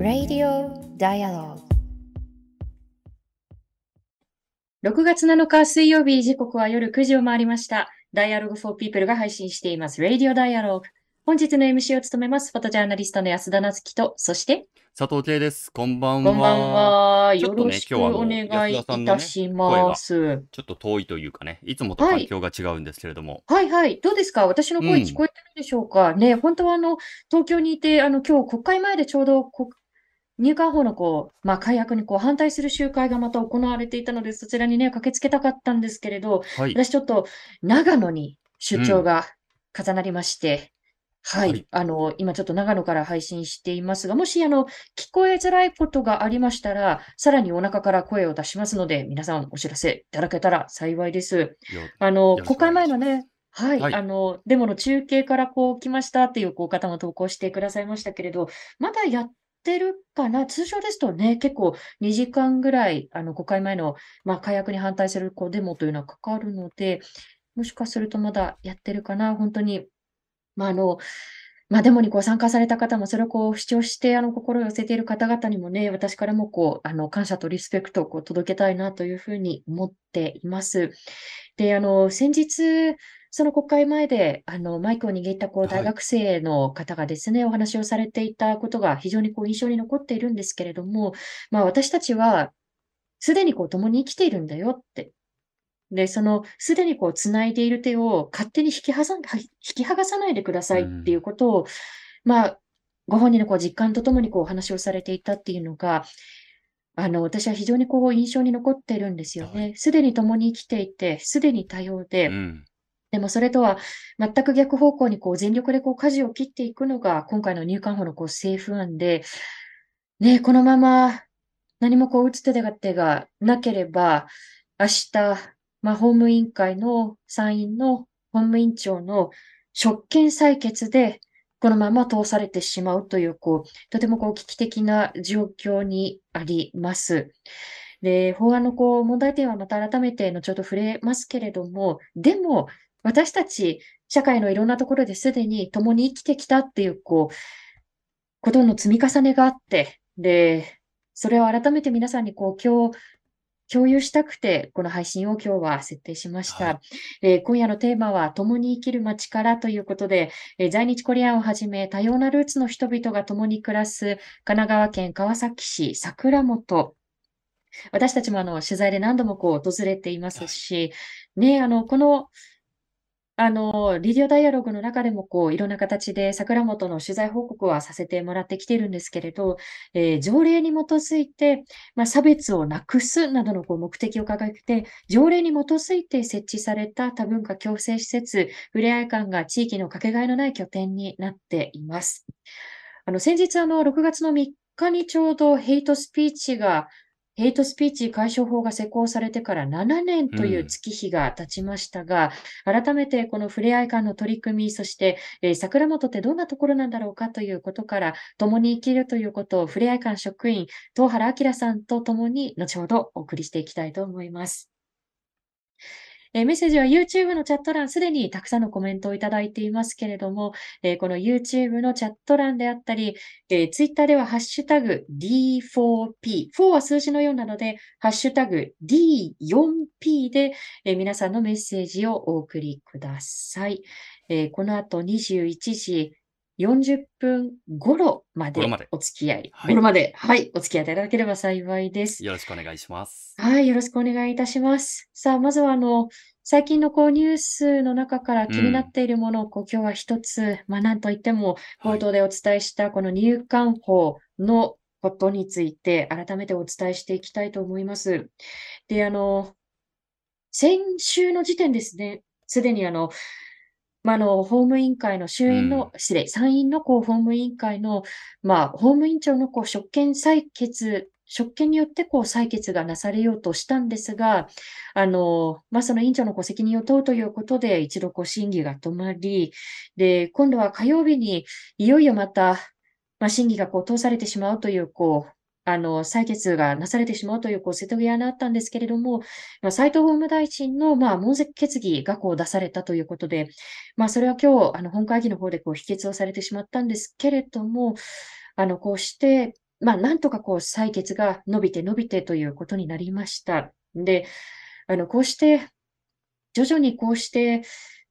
Radio Dialogue 6月7日水曜日時刻は夜9時を回りました。Dialogue for People が配信しています Radio Dialogue。本日の MC を務めます、フォトジャーナリストの安田なつきと、そして、佐藤圭です。こんばんは。こんばんは。よろしくお願いいたします。ちょっと遠いというかね、いつもと環境が違うんですけれども。はい、はい、はい。どうですか？私の声聞こえてるでしょうか、うん、ね、本当はあの、東京にいて、あの、今日国会前でちょうど入管法のこう、まあ、解約にこう反対する集会がまた行われていたので、そちらにね、駆けつけたかったんですけれど、はい、私ちょっと長野に出張が重なりまして、うん、はい、はい、あの、今ちょっと長野から配信していますが、もしあの、聞こえづらいことがありましたら、さらにお腹から声を出しますので、皆さんお知らせいただけたら幸いです。あの、国会前のね、はい、はい、あの、デモの中継からこう来ましたっていうこう方も投稿してくださいましたけれど、まだやってるかな？通常ですとね、結構2時間ぐらい、あの、国会前の、まあ、火薬に反対するこうデモというのはかかるので、もしかするとまだやってるかな、本当に。まあ、あの、まあ、デモにこう参加された方も、それをこう主張して、あの、心を寄せている方々にもね、私からもこう、あの、感謝とリスペクトをこう届けたいなというふうに思っています。で、あの、先日、その国会前で、あの、マイクを握ったこう大学生の方がですね、お話をされていたことが非常にこう印象に残っているんですけれども、まあ私たちはすでにこう共に生きているんだよって。で、そのすでにこう繋いでいる手を勝手に引きはさ引き剥がさないでくださいっていうことを、まあ、ご本人のこう実感とともにこうお話をされていたっていうのが、あの、私は非常にこう印象に残っているんですよね。すでに共に生きていて、すでに多様で、うん。でもそれとは全く逆方向にこう全力でこう舵を切っていくのが今回の入管法のこう政府案で、ね、このまま何もこう打つ手手がなければ、明日、まあ、法務委員会の参院の法務委員長の職権採決で、このまま通されてしまうという、こう、とてもこう危機的な状況にあります。で、法案のこう問題点はまた改めて後ほど触れますけれども、でも、私たち、社会のいろんなところですでに共に生きてきたっていう、こう、ことの積み重ねがあって、で、それを改めて皆さんにこう、今日、共有したくて、この配信を今日は設定しました。はい、えー、今夜のテーマは、共に生きる街からということで、えー、在日コリアンをはじめ、多様なルーツの人々が共に暮らす、神奈川県川崎市桜本。私たちもあの、取材で何度もこう、訪れていますし、ね、あの、この、あの、リディオダイアログの中でも、こう、いろんな形で桜本の取材報告はさせてもらってきているんですけれど、えー、条例に基づいて、まあ、差別をなくすなどのこう目的を掲げて、条例に基づいて設置された多文化共生施設、ふれあい館が地域のかけがえのない拠点になっています。あの、先日、あの、6月の3日にちょうどヘイトスピーチがヘイトスピーチ解消法が施行されてから7年という月日が経ちましたが、うん、改めてこのふれあい館の取り組み、そして、えー、桜本ってどんなところなんだろうかということから、共に生きるということをふれあい館職員、東原明さんと共に後ほどお送りしていきたいと思います。えメッセージは YouTube のチャット欄、すでにたくさんのコメントをいただいていますけれども、えこの YouTube のチャット欄であったり、え Twitter ではハッシュタグ D4P、4は数字のようなので、ハッシュタグ D4P で、え皆さんのメッセージをお送りください。えこの後21時40分頃までお付き合い、はい、頃まで、はい、お付き合いいただければ幸いです。よろしくお願いします。はい、よろしくお願いいたします。さあ、まずはあの、最近のこうニュースの中から気になっているものをこう、今日は一つ、まあなんといっても冒頭でお伝えしたこの入管法のことについて改めてお伝えしていきたいと思います。で、あの、先週の時点ですね、すでにあの、まあ、あの、法務委員会の衆院の、うん、失礼、参院のこう法務委員会の、まあ、法務委員長のこう職権採決、職権によってこう採決がなされようとしたんですが、あの、まあ、その委員長のご責任を問うということで、一度こう審議が止まり、で、今度は火曜日にいよいよまた、まあ、審議がこう通されてしまうという、こう、あの、採決がなされてしまうという、こう、瀬戸際にあったんですけれども、まあ、斉藤法務大臣の、まあ、問責決議がこう出されたということで、まあ、それは今日、あの、本会議の方でこう、否決をされてしまったんですけれども、あの、こうして、まあ、なんとかこう、採決が伸びて伸びてということになりました。で、あの、こうして、徐々にこうして、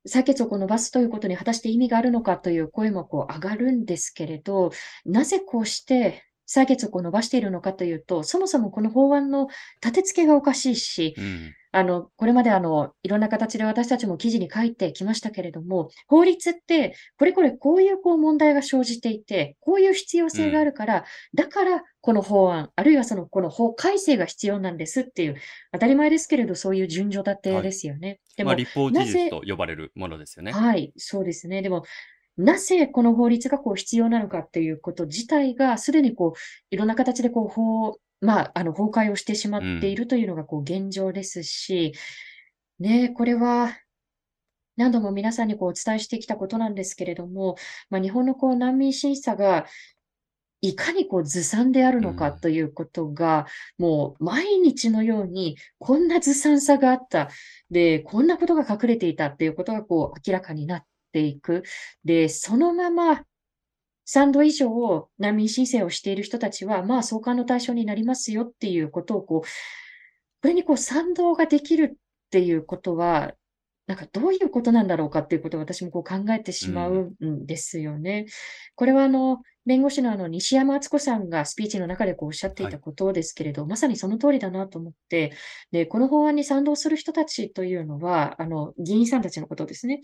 採決を伸ばすということに果たして意味があるのかという声もこう上がるんですけれど、なぜこうして採決を伸ばしているのかというと、そもそもこの法案の立て付けがおかしいし、うん、あの、これまであの、いろんな形で私たちも記事に書いてきましたけれども、法律って、これこれこういうこう問題が生じていて、こういう必要性があるから、うん、だからこの法案、あるいはその、この法改正が必要なんですっていう、当たり前ですけれど、そういう順序立てですよね。はい、でも、まあ、立法事実と呼ばれるものですよね。はい、そうですね。でも、なぜこの法律がこう必要なのかっていうこと自体が、すでにこう、いろんな形でこう法、まあ、あの、崩壊をしてしまっているというのがこう現状ですし、ね、これは、何度も皆さんにこうお伝えしてきたことなんですけれども、まあ、日本のこう難民審査がいかにこうずさんであるのかということが、もう毎日のようにこんなずさんさがあった。で、こんなことが隠れていたっていうことがこう明らかになっていく。で、そのまま3度以上難民申請をしている人たちは、まあ送還の対象になりますよっていうことをこう、これにこう賛同ができるっていうことは、なんかどういうことなんだろうかっていうことを私もこう考えてしまうんですよね。うん、これはあの、弁護士のあの西山敦子さんがスピーチの中でこうおっしゃっていたことですけれど、はい、まさにその通りだなと思って、で、この法案に賛同する人たちというのは、あの、議員さんたちのことですね。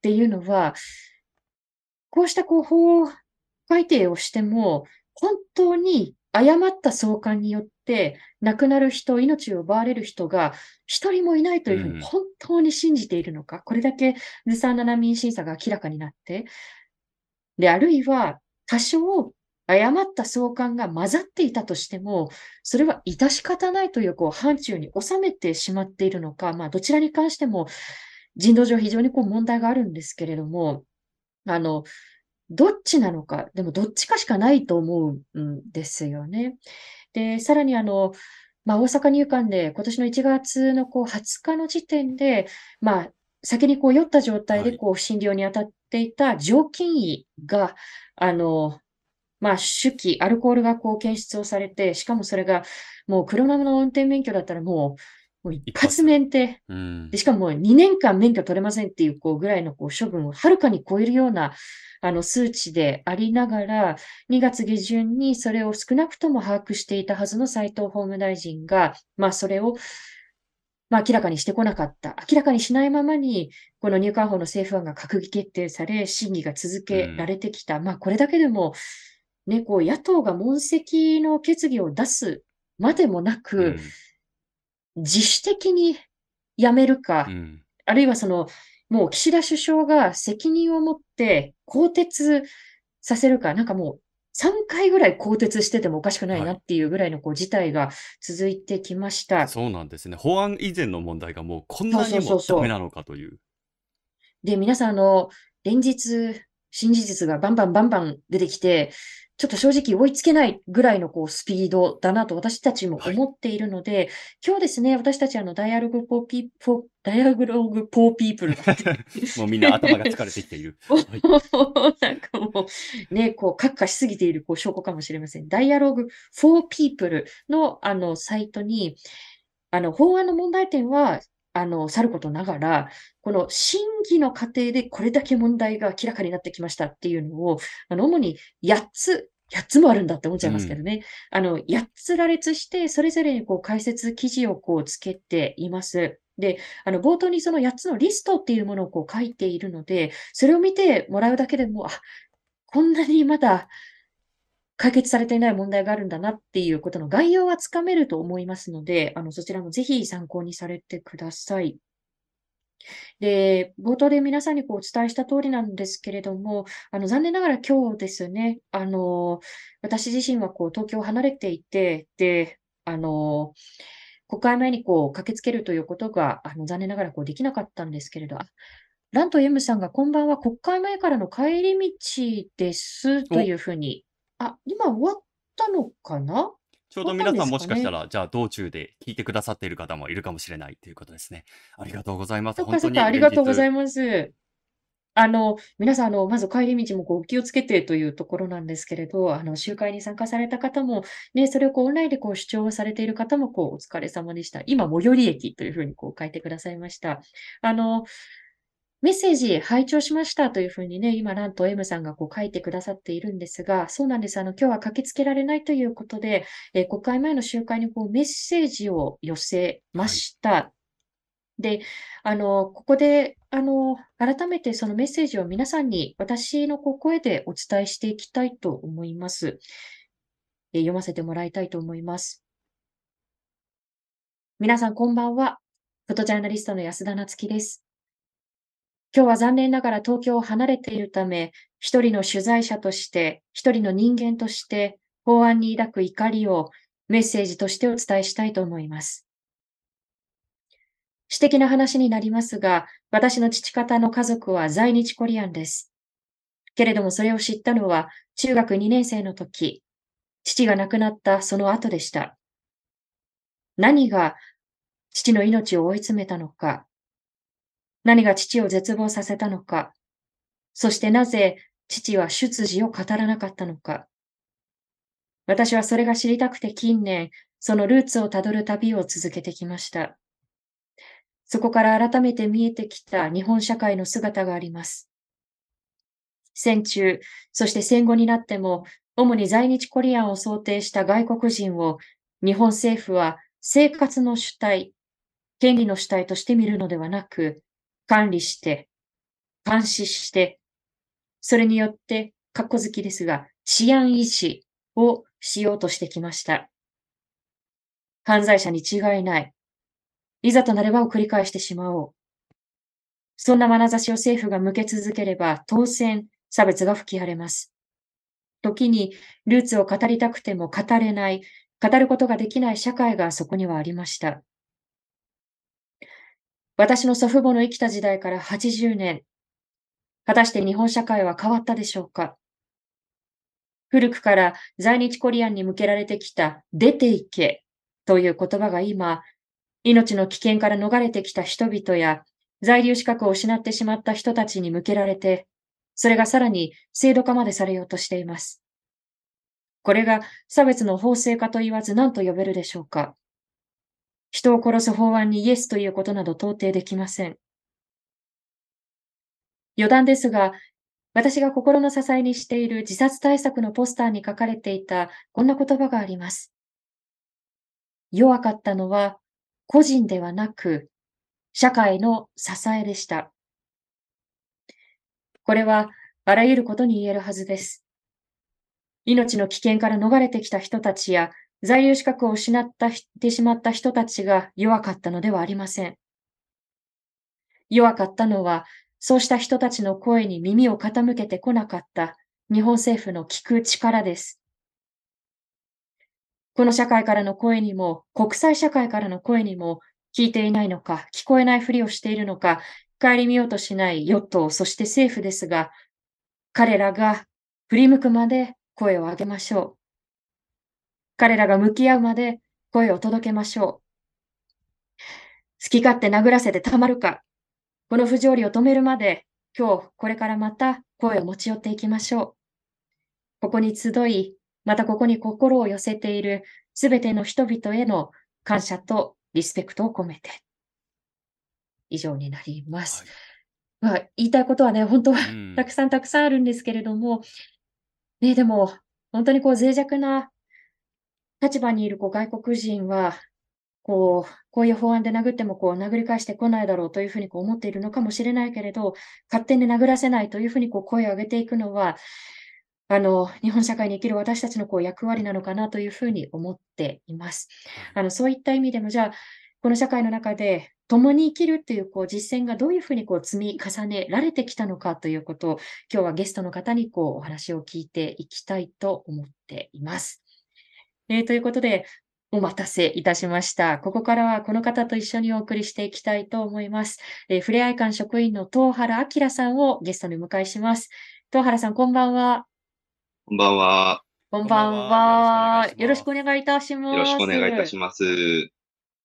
っていうのは、こうしたこう法改定をしても、本当に誤った送還によって亡くなる人、命を奪われる人が一人もいないというふうに本当に信じているのか、うん、これだけずさんな難民審査が明らかになって、で、あるいは多少誤った送還が混ざっていたとしても、それは致し方ないというこう範疇に収めてしまっているのか、まあ、どちらに関しても人道上非常にこう問題があるんですけれども、あの、どっちなのか、でもどっちかしかないと思うんですよね。で、さらにあの、まあ、大阪入管で今年の1月のこう20日の時点で、まあ、先にこう酔った状態でこう診療に当たっていた常勤医が、あの、まあ、手記、アルコールがこう検出をされて、しかもそれがもう車の運転免許だったらもう、もう一発。免停、で、しかももう2年間免許取れませんっていうこうぐらいのこう処分をはるかに超えるようなあの数値でありながら、2月下旬にそれを少なくとも把握していたはずの斉藤法務大臣が、まあそれをまあ、明らかにしてこなかった。明らかにしないままに、この入管法の政府案が閣議決定され、審議が続けられてきた。うん、まあ、これだけでも、ね、こう、野党が問責の決議を出すまでもなく、うん、自主的にやめるか、うん、あるいはその、もう岸田首相が責任を持って更迭させるか、なんかもう3回ぐらい更迭しててもおかしくないなっていうぐらいのこう事態が続いてきました。そうなんですね。法案以前の問題がもうこんなにもダメなのかという。で、皆さん、あの、連日、新事実がバンバンバンバン出てきて、ちょっと正直追いつけないぐらいのこうスピードだなと私たちも思っているので、はい、今日ですね、私たちあのダイアログポーピー、ポダイアログポーピープルもうみんな頭が疲れてきている。はい、なんかもうね、こう、閣下しすぎているこう証拠かもしれません。ダイアログフォーピープルのあのサイトに、あの法案の問題点はあの、さることながら、この審議の過程でこれだけ問題が明らかになってきましたっていうのを、あの、主に8つ、8つもあるんだって思っちゃいますけどね。うん、あの、8つ羅列して、それぞれにこう解説記事をこうつけています。で、あの、冒頭にその8つのリストっていうものをこう書いているので、それを見てもらうだけでも、あ、こんなにまだ解決されていない問題があるんだなっていうことの概要はつかめると思いますので、あの、そちらもぜひ参考にされてください。で、冒頭で皆さんにこうお伝えした通りなんですけれども、あの、残念ながら今日ですね、あの、私自身はこう東京を離れていて、で、あの、国会前にこう駆けつけるということが、あの、残念ながらこうできなかったんですけれど、ラント M さんがこんばんは国会前からの帰り道ですというふうにあ、今終わったのかな？ちょうど皆さんもしかしたら、じゃあ道中で聞いてくださっている方もいるかもしれないということですね。ありがとうございます。そっかそっか、あ本当に連りがとうござ日。います。あの、皆さん、あの、まず帰り道もこうお気をつけてというところなんですけれど、あの、集会に参加された方も、ね、それをこうオンラインでこう主張をされている方も、こう、お疲れ様でした。今、最寄り駅というふうにこう書いてくださいました。あの、メッセージ拝聴しましたというふうにね、今なんと M さんがこう書いてくださっているんですが、そうなんです。あの、今日は駆けつけられないということで、えー国会前の集会にこうメッセージを寄せました。で、あの、ここで、あの、改めてそのメッセージを皆さんに私のこう声でお伝えしていきたいと思います。えー読ませてもらいたいと思います。皆さんこんばんは。フォトジャーナリストの安田なつきです。今日は残念ながら東京を離れているため、一人の取材者として、一人の人間として、法案に抱く怒りをメッセージとしてお伝えしたいと思います。私的な話になりますが、私の父方の家族は在日コリアンです。けれどもそれを知ったのは中学2年生の時、父が亡くなったその後でした。何が父の命を追い詰めたのか、何が父を絶望させたのか、そしてなぜ父は出自を語らなかったのか。私はそれが知りたくて近年、そのルーツをたどる旅を続けてきました。そこから改めて見えてきた日本社会の姿があります。戦中、そして戦後になっても、主に在日コリアンを想定した外国人を日本政府は生活の主体、権利の主体として見るのではなく、管理して、監視して、それによって、かっこ好きですが、治安維持をしようとしてきました。犯罪者に違いない。いざとなればを繰り返してしまおう。そんな眼差しを政府が向け続ければ、当然、差別が吹き荒れます。時に、ルーツを語りたくても語れない、語ることができない社会がそこにはありました。私の祖父母の生きた時代から80年、果たして日本社会は変わったでしょうか？古くから在日コリアンに向けられてきた出て行けという言葉が今、命の危険から逃れてきた人々や在留資格を失ってしまった人たちに向けられて、それがさらに制度化までされようとしています。これが差別の法制化と言わず何と呼べるでしょうか？人を殺す法案にイエスということなど到底できません。余談ですが、私が心の支えにしている自殺対策のポスターに書かれていたこんな言葉があります。弱かったのは個人ではなく社会の支えでした。これはあらゆることに言えるはずです。命の危険から逃れてきた人たちや在留資格を失ってしまった人たちが弱かったのではありません。弱かったのは、そうした人たちの声に耳を傾けてこなかった日本政府の聞く力です。この社会からの声にも、国際社会からの声にも、聞いていないのか、聞こえないふりをしているのか、顧みようとしない与党、そして政府ですが、彼らが振り向くまで声を上げましょう。彼らが向き合うまで声を届けましょう。好き勝手殴らせてたまるか。この不条理を止めるまで、今日これからまた声を持ち寄っていきましょう。ここに集い、またここに心を寄せているすべての人々への感謝とリスペクトを込めて。以上になります。まあ、言いたいことはね、本当はうんたくさんたくさんあるんですけれども、ね、でも、本当にこう脆弱な立場にいるこう外国人は、こう、こういう法案で殴ってもこう殴り返してこないだろうというふうにこう思っているのかもしれないけれど、勝手に殴らせないというふうにこう声を上げていくのは、あの、日本社会に生きる私たちのこう役割なのかなというふうに思っています。あの、そういった意味でも、じゃあ、この社会の中で共に生きるっていうこう実践がどういうふうにこう積み重ねられてきたのかということを、今日はゲストの方にこうお話を聞いていきたいと思っています。えーということで、お待たせいたしました。ここからはこの方と一緒にお送りしていきたいと思います。えー、ふれあい館職員の東原明さんをゲストにお迎えします。東原さん、こんばんは。こんばんは。こんばんは。は。よろしくお願いします。願いいたしよろしくお願いいたします。ます。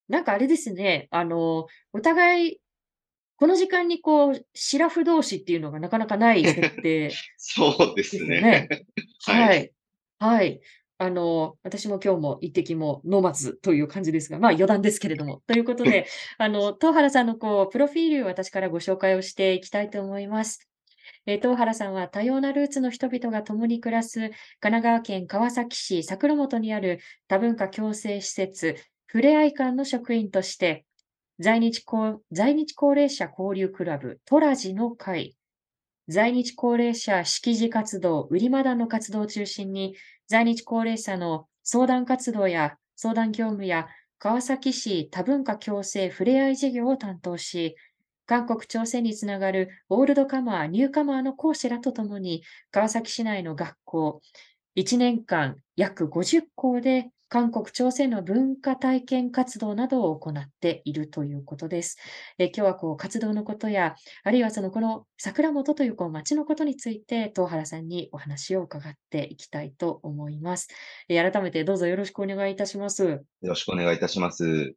なんかあれですね、あの、お互い、この時間にこう、シラフ同士っていうのがなかなかない設定 そうでですよね。ね。は。はいい。はい。あの、私も今日も一滴も飲まずという感じですが、まあ余談ですけれども。ということで、あの、東原さんのこう、プロフィールを私からご紹介をしていきたいと思います。えー東原さんは多様なルーツの人々が共に暮らす神奈川県川崎市桜本にある多文化共生施設、ふれあい館の職員として、在日高在日高齢者交流クラブ、トラジの会、在日高齢者識字活動、売りマダンの活動を中心に、在日高齢者の相談活動や相談業務や川崎市多文化共生ふれあい事業を担当し、韓国朝鮮につながるオールドカマー、ニューカマーの講師らとともに、川崎市内の学校、1年間約50校で韓国、朝鮮の文化体験活動などを行っているということです。え今日はこう活動のことや、あるいはそのこの桜本というこう町のことについて、東原さんにお話を伺っていきたいと思います。え改めてどうぞよろしくお願いいたします。よろしくお願いいたします。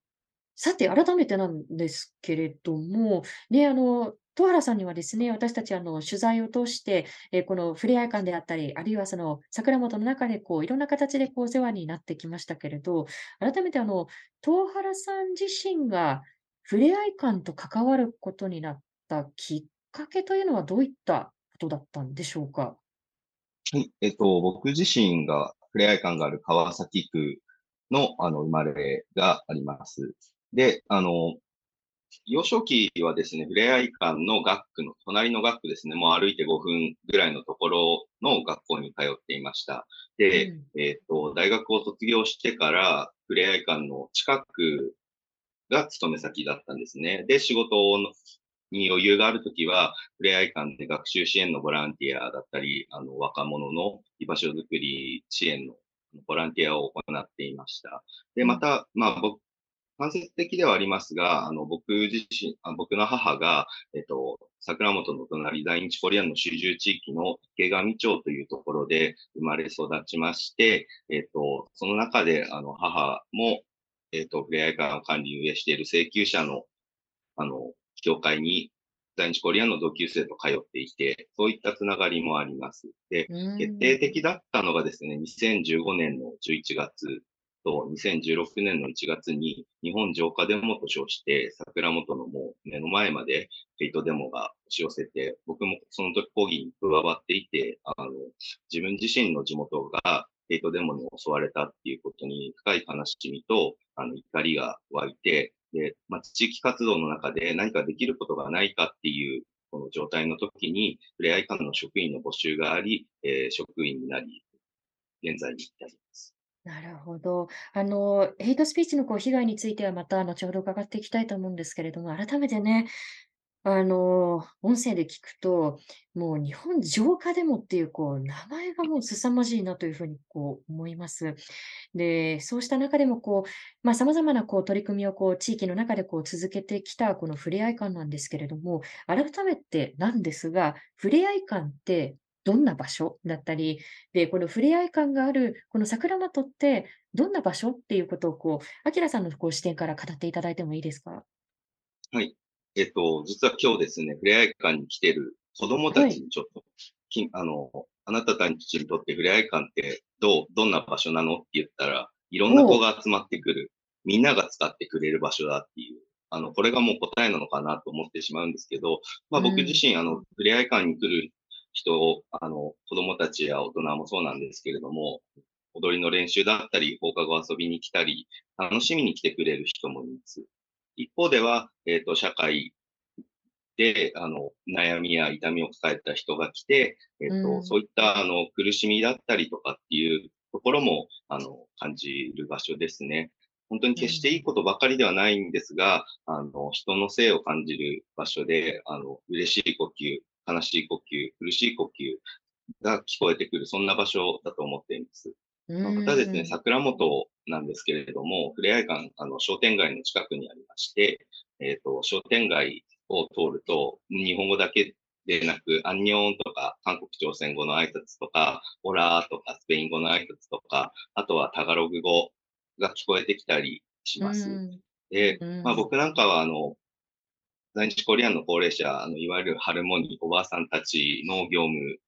さて、改めてなんですけれども、ね、あの、東原さんにはですね、私たちあの取材を通して、えこのふれあい館であったり、あるいはその桜本の中でこういろんな形でこうお世話になってきましたけれど、改めてあの、東原さん自身がふれあい館と関わることになったきっかけというのはどういったことだったんでしょうか？はい。えっと、僕自身がふれあい館がある川崎区の、あの、生まれがあります。で、あの、幼少期はですね、ふれあい館の学区の、隣の学区ですね、もう歩いて5分ぐらいのところの学校に通っていました。で、うんえっと、大学を卒業してから、ふれあい館の近くが勤め先だったんですね。で、仕事のに余裕があるときは、ふれあい館で学習支援のボランティアだったり、あの、若者の居場所づくり支援のボランティアを行っていました。で、また、まあ、僕、間接的ではありますが、あの、僕自身、あ僕の母が、えっと、桜本の隣、在日コリアンの集中地域の池上町というところで生まれ育ちまして、えっと、その中で、あの、母も、えっと、ふれあい館を管理運営している請求者の、あの、協会に、在日コリアンの同級生と通っていて、そういったつながりもあります。で、うん決定的だったのがですね、2015年の11月と2016年の1月に日本浄化デモと称して桜本のもう目の前までヘイトデモが押し寄せて、僕もその時抗議に加わっていて、あの、自分自身の地元がヘイトデモに襲われたっていうことに深い悲しみと、あの、怒りが湧いて、で、まあ、地域活動の中で何かできることがないかっていうこの状態の時に、ふれあい館の職員の募集があり、えー職員になり、現在に至ります。なるほど。あの、ヘイトスピーチのこう被害についてはまた後ほど伺っていきたいと思うんですけれども、改めてね、あの、音声で聞くと、もう日本浄化デモっていうこう名前がもう凄まじいなというふうにこう思います。で、そうした中でもこう、まあ、様々なこう取り組みをこう地域の中でこう続けてきたこのふれあい館なんですけれども、改めてなんですが、ふれあい館ってどんな場所だったり、で、このふれあい館があるこの桜本ってどんな場所っていうことをこう、あきらさんのこう視点から語っていただいてもいいですか？はい。えっと、実は今日ですね、ふれあい館に来てる子供たちにちょっと、きあの、あなたたちにとってふれあい館ってどう、どんな場所なのって言ったら、いろんな子が集まってくる、みんなが使ってくれる場所だっていう、あの、これがもう答えなのかなと思ってしまうんですけど、まあ僕自身、あの、ふれあい館に来る人を、あの、子供たちや大人もそうなんですけれども、踊りの練習だったり、放課後遊びに来たり、楽しみに来てくれる人もいます。一方では、えっ、と、社会で、あの、悩みや痛みを抱えた人が来て、えっ、と、うんそういった、あの、苦しみだったりとかっていうところも、あの、感じる場所ですね。本当に決していいことばかりではないんですが、あの、人の性を感じる場所で、あの、嬉しい呼吸、悲しい呼吸、苦しい呼吸が聞こえてくる、そんな場所だと思っています。またですね、桜本なんですけれども、ふれあい館、あの、商店街の近くにありまして、えっ、と、商店街を通ると、日本語だけでなく、アンニョンとか、韓国朝鮮語の挨拶とか、オラーとか、スペイン語の挨拶とか、あとはタガログ語が聞こえてきたりします。で、まあ僕なんかはあの、在日コリアンの高齢者、あのいわゆるハルモニー、おばあさんたちの業務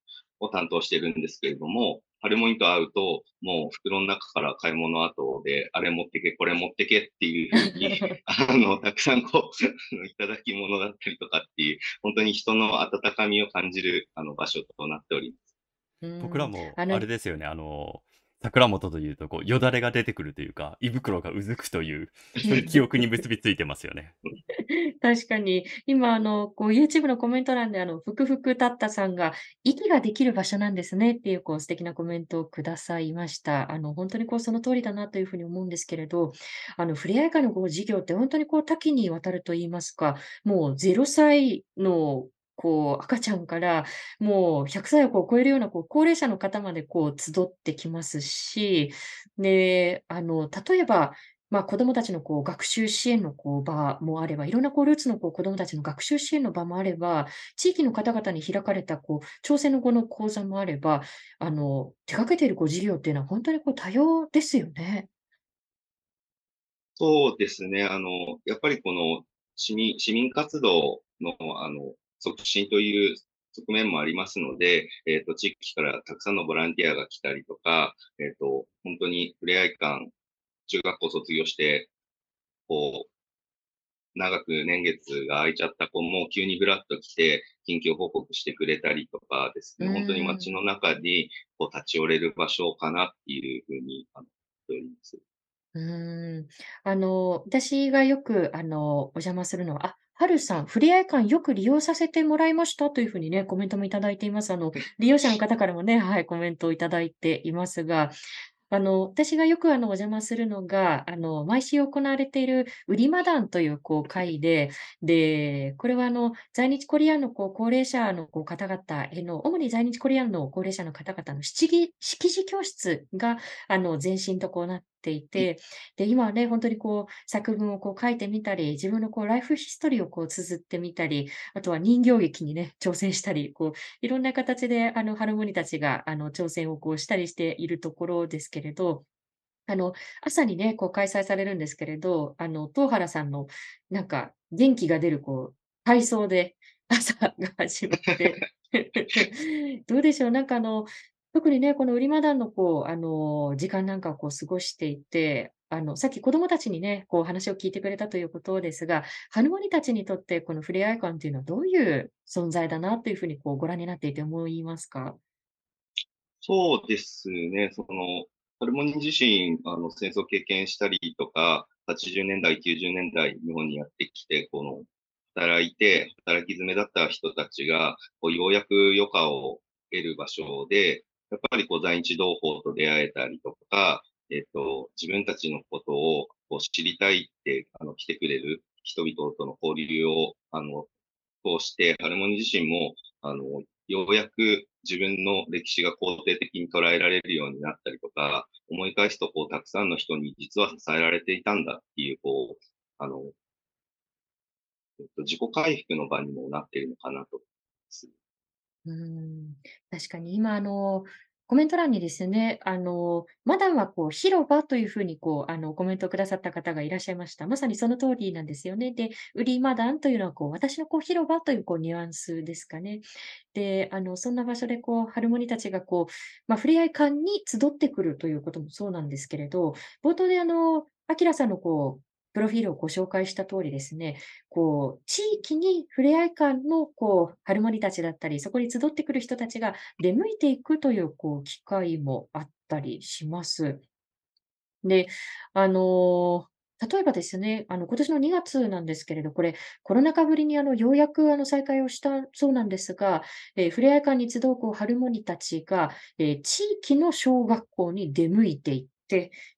を担当してるんですけれども、ハルモニーと会うと、もう袋の中から買い物後で、あれ持ってけ、これ持ってけっていうふうに、あの、たくさんこう、いただき物だったりとかっていう、本当に人の温かみを感じるあの場所となっております。僕らも、あれですよね、あの、桜本というと、こう、よだれが出てくるというか、胃袋がうずくという、そういう記憶に結びついてますよね。確かに、今、あの、こう、YouTube のコメント欄で、あの、ふくふくたったさんが、息ができる場所なんですねっていう、こう、素敵なコメントをくださいました。あの、本当にこう、その通りだなというふうに思うんですけれど、あの、ふれあい会のこう事業って本当にこう、多岐にわたると言いますか、もう0歳のこう、赤ちゃんから、もう100歳を超えるような、こう、高齢者の方までこう、集ってきますし、で、あの、例えば、まあ、子供たちのこう学習支援のこう場もあれば、いろんなこうルーツのこう子供たちの学習支援の場もあれば、地域の方々に開かれたこう朝鮮の語の講座もあれば、あの、手掛けているこう事業っていうのは本当にこう多様ですよね。そうですね。あの、やっぱりこの市民市民活動の、あの、促進という側面もありますので、えっ、ー、と、地域からたくさんのボランティアが来たりとか、えっ、ー、と、本当にふれあい館、中学校卒業して、こう、長く年月が空いちゃった子も急にふらっと来て、近況報告してくれたりとかですね、本当に街の中にこう立ち寄れる場所かなっていうふうに思っております。うん。あの、私がよく、あの、お邪魔するのは、あ、はるさん、ふれあい館よく利用させてもらいましたというふうにね、コメントもいただいています。あの、利用者の方からもね、はい、コメントをいただいていますが、あの、私がよくあの、お邪魔するのが、あの、毎週行われている売りマ団というこう会で、で、これはあの、在日コリアンのこう高齢者のこう方々への、主に在日コリアンの高齢者の方々の識字識字教室が、あの、前身とこうなっていて、で、今はね、本当にこう、作文をこう書いてみたり、自分のこう、ライフヒストリーをこう、綴ってみたり、あとは人形劇にね、挑戦したり、こう、いろんな形で、あの、ハルモニたちが、あの、挑戦をこうしたりしているところですけれど、あの、朝にね、こう開催されるんですけれど、あの、東原さんのなんか元気が出るこう、体操で朝が始まって どうでしょう、なんかあの、特にね、この売りマダンのこう、あの、時間なんかをこう過ごしていて、あの、さっき子供たちにね、こう話を聞いてくれたということですが、ハヌモニたちにとってこの触れ合い感というのはどういう存在だなというふうにこうご覧になっていて思いますか？そうですね。その、ハルモニ自身、あの、戦争経験したりとか、80年代、90年代、日本にやってきて、この、働いて、働き詰めだった人たちが、こうようやく余暇を得る場所で、やっぱりこう在日同胞と出会えたりとか、えっ、と、自分たちのことをこう知りたいって、あの、来てくれる人々との交流を、あの、通して、ハルモニー自身も、あの、ようやく自分の歴史が肯定的に捉えられるようになったりとか、思い返すと、こう、たくさんの人に実は支えられていたんだっていう、こう、あの、えっと、自己回復の場にもなっているのかなと。うん、確かに今、あの、コメント欄にですね、あの、マダンはこう広場というふうにこう、あの、コメントをくださった方がいらっしゃいました。まさにその通りなんですよね。で、売りマダンというのはこう、私のこう広場というこうニュアンスですかね。で、あの、そんな場所でこう、ハルモニたちがこう、まあ、触れ合い館に集ってくるということもそうなんですけれど、冒頭であの、アキラさんのこう、プロフィールをご紹介した通りですね、こう、地域に触れ合い館の、こう、ハルモニたちだったり、そこに集ってくる人たちが出向いていくという、こう、機会もあったりします。で、あの例えばですね、あの、今年の2月なんですけれど、これ、コロナ禍ぶりにあの、ようやくあの、再開をしたそうなんですが、えー、触れ合い館に集うこう、ハルモニたちが、えー、地域の小学校に出向いていっ、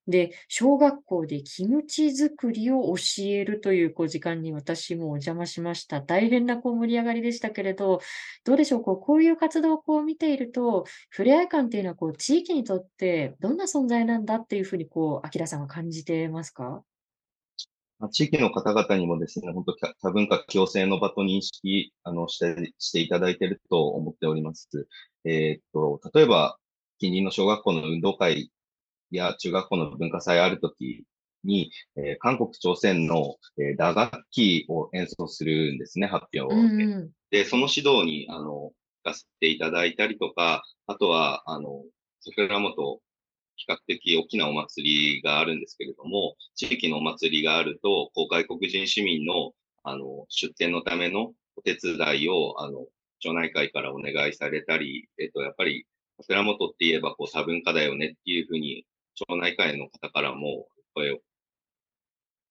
で、小学校でキムチ作りを教えるというこう時間に私もお邪魔しました。大変なこう盛り上がりでしたけれど、どうでしょう、こうこういう活動をこう見ていると、ふれあい館っていうのはこう地域にとってどんな存在なんだっていうふうにこう、アキラさんは感じてますか？地域の方々にもですね、本当多文化共生の場と認識、あの、して、していただいていると思っております。えーっと、例えば、近隣の小学校の運動会や中学校の文化祭あるときに、えー韓国、朝鮮の、えー打楽器を演奏するんですね、発表うんで。うん。で、その指導に、あの、行かせていただいたりとか、あとは、あの、桜本、比較的大きなお祭りがあるんですけれども、地域のお祭りがあると、こう外国人市民の、あの、出店のためのお手伝いを、あの、町内会からお願いされたり、えっと、やっぱり、桜本って言えば、こう、多文化だよねっていうふうに、町内会の方からも声をい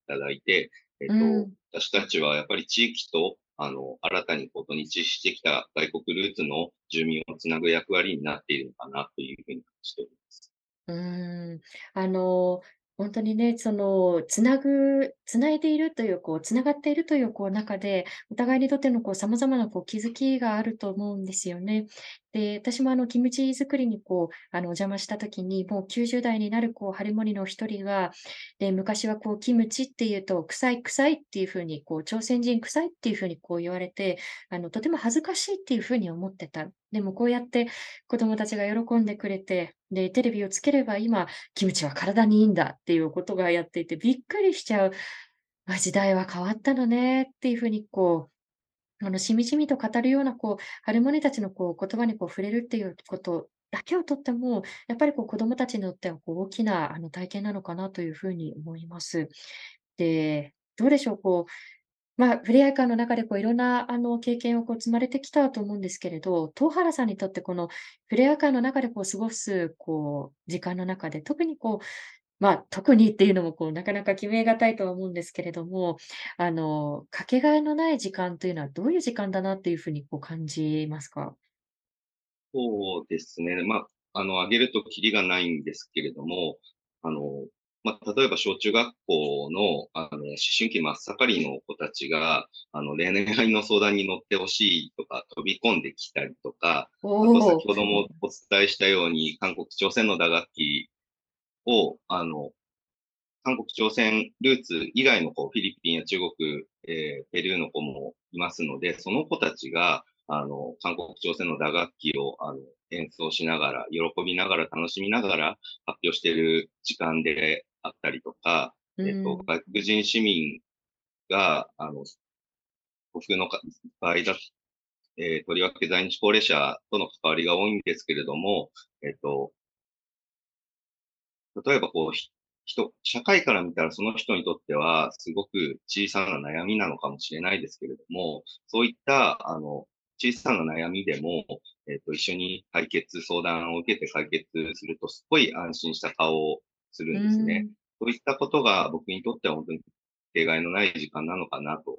ただいて、えっと、うん私たちはやっぱり地域と、あの、新たにこう、土日してきた外国ルーツの住民をつなぐ役割になっているのかなというふうに感じております。うーん、あの、本当にね、その、つなぐ、つないでいるという、こう、つながっているという、こう、中で、お互いにとっての、こう、様々な、こう、気づきがあると思うんですよね。で、私も、あの、キムチ作りに、こう、あの、お邪魔したときに、もう90代になる、こう、ハリモニの一人が、で、昔は、こう、キムチっていうと、臭い臭いっていうふうに、こう、朝鮮人臭いっていうふうに、こう、言われて、あの、とても恥ずかしいっていうふうに思ってた。でも、こうやって子供たちが喜んでくれて、で、テレビをつければ今、キムチは体にいいんだっていうことがやっていて、びっくりしちゃう。時代は変わったのねっていうふうに、こう、あの、しみじみと語るような、こう、ハルモニたちの、こう、言葉に、こう、触れるっていうことだけをとっても、やっぱり、こう、子供たちにとっては、こう、大きな、あの、体験なのかなというふうに思います。で、どうでしょう、こう、まあ、触れ合い会の中でこういろんなあの経験をこう積まれてきたと思うんですけれど、東原さんにとってこの触れ合い会の中でこう過ごすこう時間の中で、特にこう、まあ、特にっていうのもこうなかなか決めがたいとは思うんですけれども、あの、かけがえのない時間というのはどういう時間だなっていうふうにこう感じますか？そうですね。まあ、あの、挙げるとキリがないんですけれども、あの、まあ、例えば小中学校の、あの、思春期真っ盛りの子たちが、あの、恋愛の相談に乗ってほしいとか、飛び込んできたりとか、あと。先ほどもお伝えしたように、韓国、朝鮮の打楽器を、あの、韓国、朝鮮ルーツ以外の子、フィリピンや中国、えーペルーの子もいますので、その子たちが、あの、韓国、朝鮮の打楽器を、あの、演奏しながら、喜びながら、楽しみながら発表している時間であったりとか、うえっと、ん。外国人市民が、あの、僕のか場合だ、えーとりわけ在日高齢者との関わりが多いんですけれども、えっと、例えばこう、ひ人、社会から見たらその人にとってはすごく小さな悩みなのかもしれないですけれども、そういった、あの、小さな悩みでも、えっと、一緒に解決、相談を受けて解決すると、すっごい安心した顔をすうるんですね。ん。そういったことが僕にとっては本当に例外のない時間なのかなと。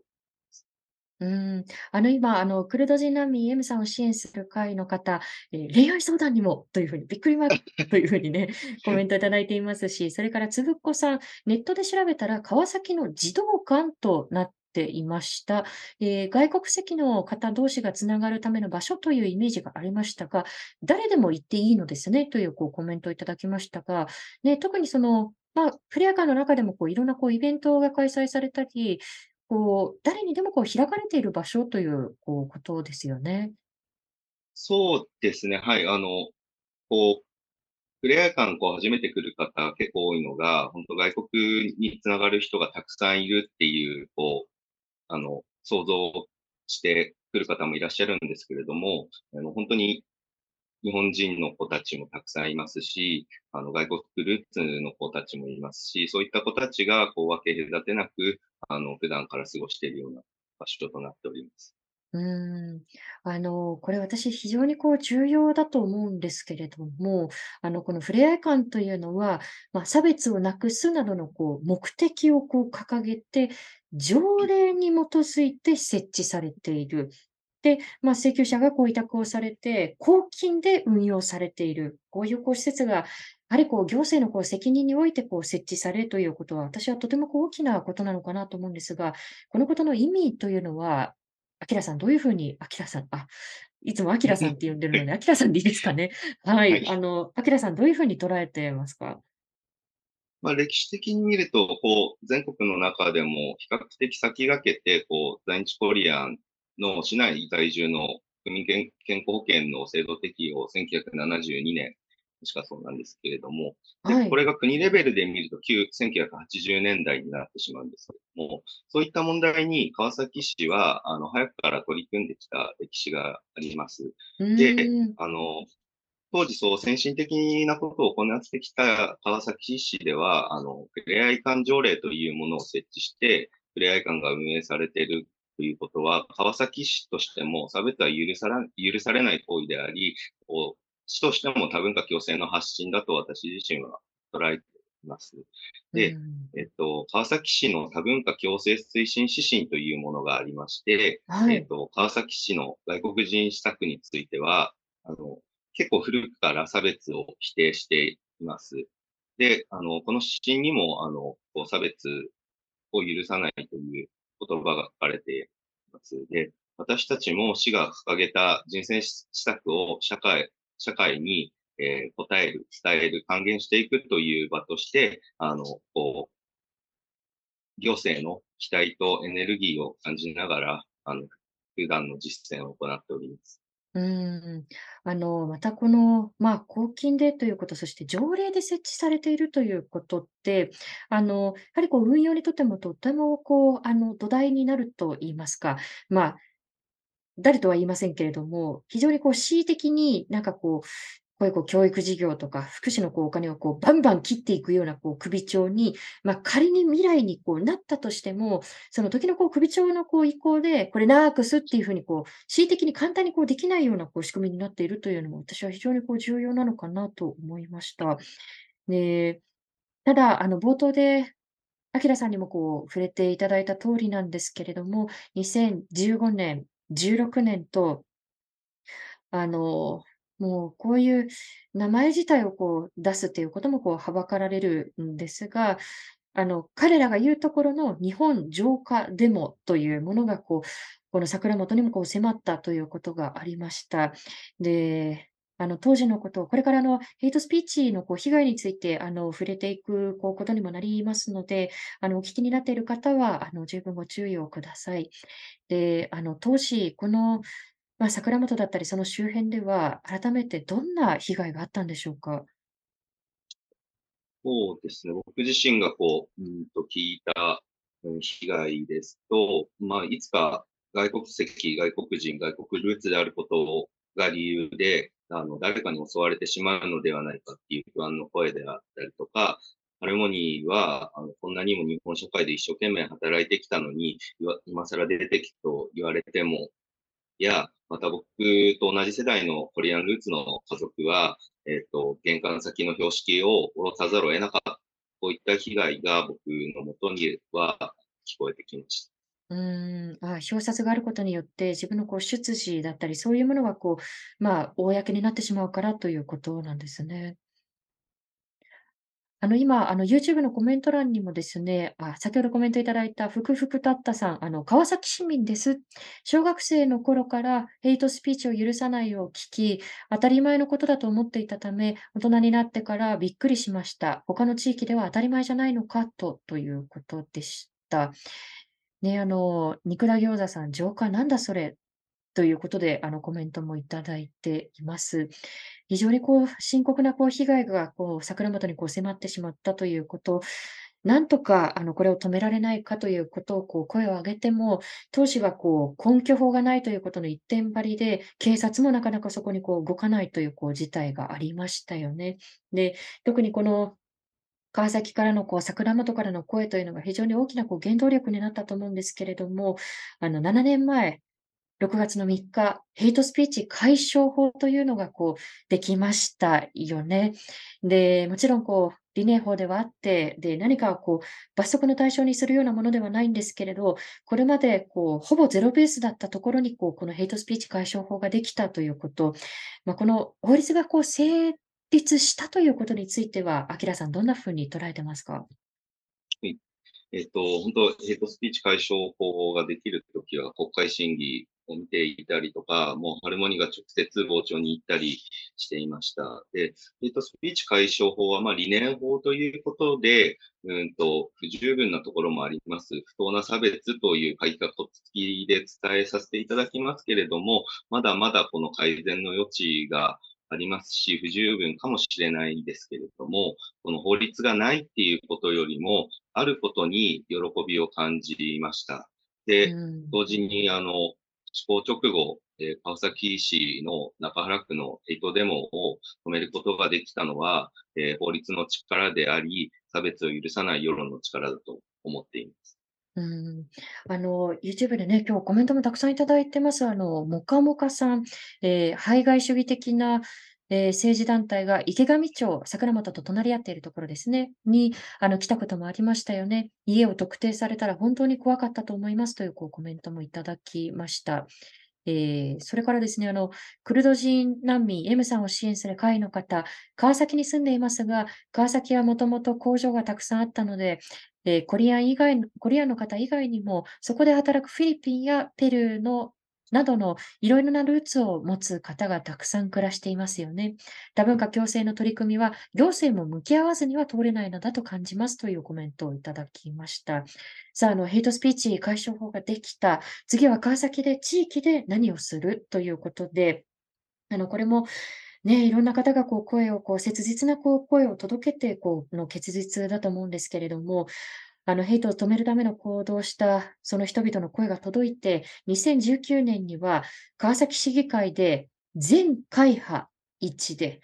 うーん。あの、今、あの、クルド人難民 M さんを支援する会の方、えー恋愛相談にもというふうに、びっくりマーク というふうにね、コメントいただいていますし、それからつぶっこさん、ネットで調べたら、川崎の児童館となっていました。えー外国籍の方同士がつながるための場所というイメージがありましたが、誰でも行っていいのですねというこうコメントをいただきましたが、ね、特にその、まあ、フレア会の中でもこういろんなこうイベントが開催されたり、こう、誰にでもこう開かれている場所という、こう、ことですよね。そうですね。はい。あの、こう、フレア館こう初めて来る方結構多いのが、本当外国につながる人がたくさんいるっていう、こう、あの、想像してくる方もいらっしゃるんですけれども、あの、本当に日本人の子たちもたくさんいますし、あの、外国ルーツの子たちもいますし、そういった子たちが、こう、分け隔てなく、あの、普段から過ごしているような場所となっております。うーん。あの、これ私非常にこう重要だと思うんですけれども、あの、このふれあい館というのは、まあ、差別をなくすなどのこう目的をこう掲げて、条例に基づいて設置されている。で、まあ、請求者がこう委託をされて、公金で運用されている。こういうこう施設が、やはりこう行政のこう責任においてこう設置されるということは、私はとてもこう大きなことなのかなと思うんですが、このことの意味というのは、アキラさん、どういうふうに、アキラさん、あ、いつもアキラさんって呼んでるので、アキラさんでいいですかね？は。はいい。あの、アキラさん、どういうふうに捉えてますか？まあ、歴史的に見ると、こう、全国の中でも比較的先駆けて、こう、在日コリアンの市内在住の国民健康保険の制度適用を1972年、確かそうなんですけれども、ではい。これが国レベルで見ると旧1980年代になってしまうんですけども、そういった問題に川崎市は、あの、早くから取り組んできた歴史があります。うで。あの、当時そう先進的なことを行ってきた川崎市では、あの、ふれあい館条例というものを設置して、ふれあい館が運営されているということは、川崎市としても差別は許さら許されない行為であり、市としても多文化共生の発信だと私自身は捉えています。でうんえっと、川崎市の多文化共生推進指針というものがありまして、はい。えっと、川崎市の外国人施策については、あの、結構古くから差別を否定しています。で、あの、この指針にも、あの、こう差別を許さないという言葉が書かれています。で、私たちも市が掲げた人選施策を社会、社会に、えー答える、伝える、還元していくという場として、あの、こう、行政の期待とエネルギーを感じながら、あの、普段の実践を行っております。うーん。あの、またこの、まあ、公金でということ、そして条例で設置されているということって、あの、やはりこう運用にとってもとってもこう、あの、土台になると言いますか、まあ、誰とは言いませんけれども、非常にこう恣意的になんかこう、こういうこう教育事業とか福祉のこうお金をこうバンバン切っていくようなこう首長に、まあ、仮に未来にこうなったとしても、その時のこう首長のこう意向で、これなくすっていうふうにこう、恣意的に簡単にこうできないようなこう仕組みになっているというのも、私は非常にこう重要なのかなと思いました。で、ただ、あの冒頭で、アキラさんにもこう触れていただいた通りなんですけれども、2015年、16年と、あの、もうこういう名前自体をこう出すっていうこともこうはばかられるんですが、あの、彼らが言うところの日本浄化デモというものがこう、この桜本にもこう迫ったということがありました。で、あの当時のことを、これからのヘイトスピーチのこう被害についてあの触れていくこうことにもなりますので、あのお聞きになっている方はあの十分ご注意をください。で、あの当時、この、まあ、桜本だったりその周辺では、改めてどんな被害があったんでしょうか？そうですね。僕自身がこう、うんと聞いた被害ですと、まあ、いつか外国籍、外国人、外国ルーツであることが理由で、あの、誰かに襲われてしまうのではないかっていう不安の声であったりとか、ハルモニーは、あの、こんなにも日本社会で一生懸命働いてきたのに、いわ今更出てきと言われても、や、また僕と同じ世代のコリアンルーツの家族は、えっ、と、玄関先の標識を下ろさざるを得なかった。こういった被害が僕のもとには聞こえてきました。うん、あ、表札があることによって、自分のこう出自だったり、そういうものがこう、まあ、公になってしまうからということなんですね。あの、今、あの、YouTube のコメント欄にもですね、あ、先ほどコメントいただいたふくふくたったさん、あの、川崎市民です。小学生の頃からヘイトスピーチを許さないを聞き、当たり前のことだと思っていたため、大人になってからびっくりしました。他の地域では当たり前じゃないのかと、ということでした。ね、あの、肉田餃子さん、浄化なんだそれということで、あの、コメントもいただいています。非常にこう、深刻なこう被害がこう、桜本にこう迫ってしまったということ、なんとかあの、これを止められないかということをこう、声を上げても、当時はこう、根拠法がないということの一点張りで、警察もなかなかそこにこう、動かないというこう、事態がありましたよね。で、特にこの川崎からのこう桜本からの声というのが非常に大きなこう原動力になったと思うんですけれども、あの7年前、6月の3日、ヘイトスピーチ解消法というのがこうできましたよね。で、もちろんこう理念法ではあって、で、何かこう罰則の対象にするようなものではないんですけれど、これまでこうほぼゼロベースだったところにこうこのヘイトスピーチ解消法ができたということ、まあ、この法律がこう成立したということについては、アキラさん、どんなふうに捉えてますか？えっ、と、本当ヘイトスピーチ解消法ができるときは国会審議を見ていたりとか、もうハルモニーが直接傍聴に行ったりしていました。で、えっと、スピーチ解消法は、まあ、理念法ということで、うんと、不十分なところもあります。不当な差別という書き方付きで伝えさせていただきますけれども、まだまだこの改善の余地がありますし、不十分かもしれないですけれども、この法律がないっていうことよりも、あることに喜びを感じました。で、同時に、あの、施行直後、えー、川崎市の中原区のヘイトデモを止めることができたのは、えー、法律の力であり、差別を許さない世論の力だと思っています。うん。あの、YouTube でね、今日コメントもたくさんいただいてます。あの、もかもかさん、えー、排外主義的な、えー、政治団体が池上町、桜本と隣り合っているところですね、にあの来たこともありましたよね。家を特定されたら本当に怖かったと思いますというこうコメントもいただきました。えー、それからですね、あの、クルド人難民 M さんを支援する会の方、川崎に住んでいますが、川崎はもともと工場がたくさんあったので、えー、コリアン以外、コリアンの方以外にも、そこで働くフィリピンやペルーのなどのいろいろなルーツを持つ方がたくさん暮らしていますよね。多文化共生の取り組みは行政も向き合わずには通れないのだと感じますというコメントをいただきました。さあ、あの、ヘイトスピーチ解消法ができた。次は川崎で地域で何をするということで、あの、これもね、いろんな方がこう声を、こう切実なこう声を届けて、こうの結実だと思うんですけれども、あのヘイトを止めるための行動をしたその人々の声が届いて、2019年には川崎市議会で全会派一致で、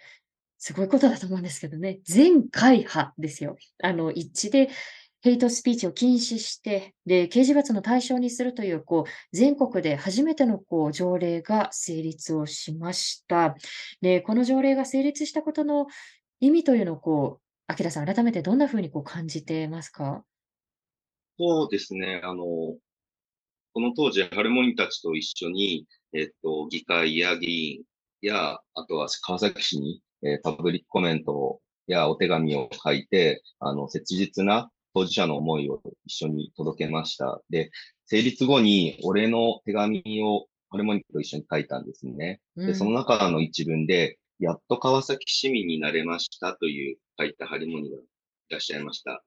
すごいことだと思うんですけどね、全会派ですよ。あの一致でヘイトスピーチを禁止して、で、刑事罰の対象にするという、こう、全国で初めての、こう、条例が成立をしました。で、この条例が成立したことの意味というのを、こう、明さん、改めてどんなふうにこう感じてますか？そうですね。あの、この当時、ハルモニたちと一緒に、えっと、議会や議員や、あとは川崎市に、えー、パブリックコメントやお手紙を書いて、あの、切実な当事者の思いを一緒に届けました。で、成立後に俺の手紙をハルモニと一緒に書いたんですね。で、その中の一文で、やっと川崎市民になれましたという書いたハルモニがいらっしゃいました。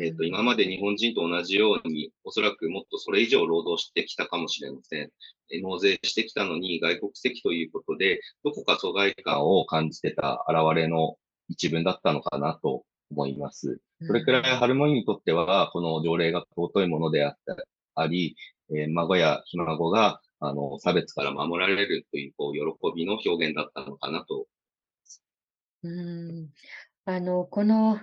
えっ、ー、と、今まで日本人と同じように、おそらくもっとそれ以上労働してきたかもしれません。納税してきたのに外国籍ということで、どこか疎外感を感じてた現れの一文だったのかなと思います。それくらいハルモニーにとっては、この条例が尊いものであったあり、えー、孫やひ孫が、あの、差別から守られるという、こう、喜びの表現だったのかなと。うん。あの、この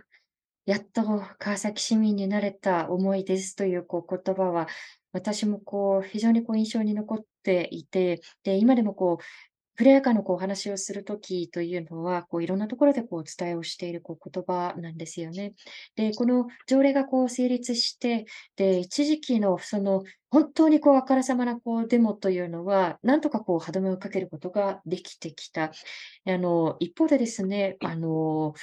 やっと川崎市民になれた思いですというこう言葉は、私もこう非常にこう印象に残っていて、で、今でもこう、フレアカのこうお話をするときというのは、こういろんなところでこうお伝えをしているこう言葉なんですよね。で、この条例がこう成立して、で、一時期のその本当にこうあからさまなこうデモというのは、なんとかこう歯止めをかけることができてきた。あの、一方でですね、あの、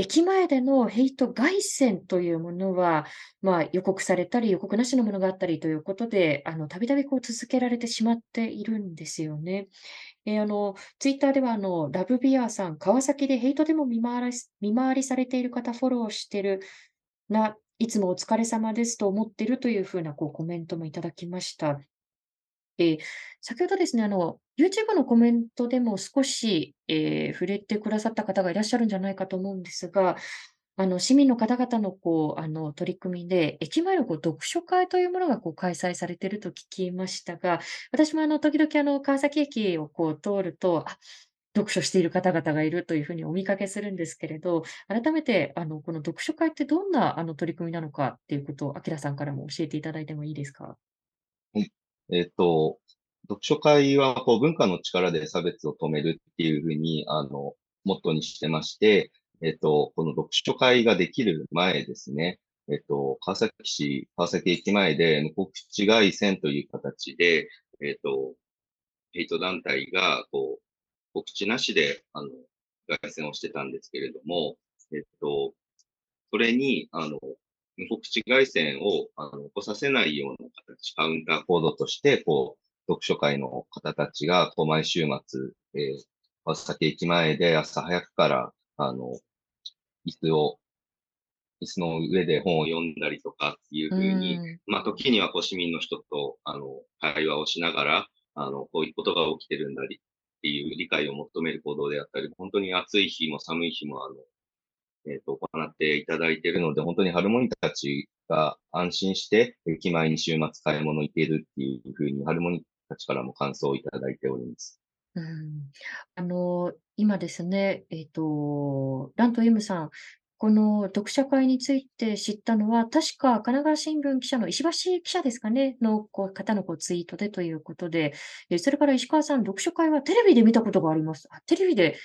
駅前でのヘイト外戦というものは、まあ、予告されたり、予告なしのものがあったりということで、たびたび続けられてしまっているんですよね。えー、あの、ツイッターでは、あの、ラブビアさん、川崎でヘイトでも見回り見回りされている方、フォローしてるな、いつもお疲れ様ですと思っているというふうなこうコメントもいただきました。え、先ほどですね、あの、YouTube のコメントでも少し、えー、触れてくださった方がいらっしゃるんじゃないかと思うんですが、あの、市民の方々のこう、あの、取り組みで、駅前のこう読書会というものがこう開催されていると聞きましたが、私もあの、時々あの、川崎駅をこう通ると、あ、読書している方々がいるというふうにお見かけするんですけれど、改めて、あの、この読書会ってどんなあの取り組みなのかっていうことを、あきらさんからも教えていただいてもいいですか？えっと、読書会はこう文化の力で差別を止めるっていうふうに、あの、モットーにしてまして、えっと、この読書会ができる前ですね、えっと、川崎市、川崎駅前で無告知外線という形で、えっと、ヘイト団体が、こう、告知なしで、あの、外線をしてたんですけれども、えっと、それに、あの、無告知外線を、あの、起こさせないような形、カウンターコードとして、こう、読書会の方たちが、こう、毎週末、えー、川崎駅前で朝早くから、あの、椅子を、椅子の上で本を読んだりとかっていうふうに、まあ、時にはこう市民の人と、あの、会話をしながら、あの、こういうことが起きてるんだりっていう理解を求める行動であったり、本当に暑い日も寒い日も、あの、えっ、ー、と、行っていただいているので、本当にハルモニたちが安心して、駅前に週末買い物行けるっていうふうに、ハルモニたちからも感想をいただいております。うん、あの、今ですね、えっ、ー、と、ラント M さん、この読書会について知ったのは、確か神奈川新聞記者の石橋記者ですかね、の方のこうツイートでということで、それから石川さん、読書会はテレビで見たことがあります。あ、テレビで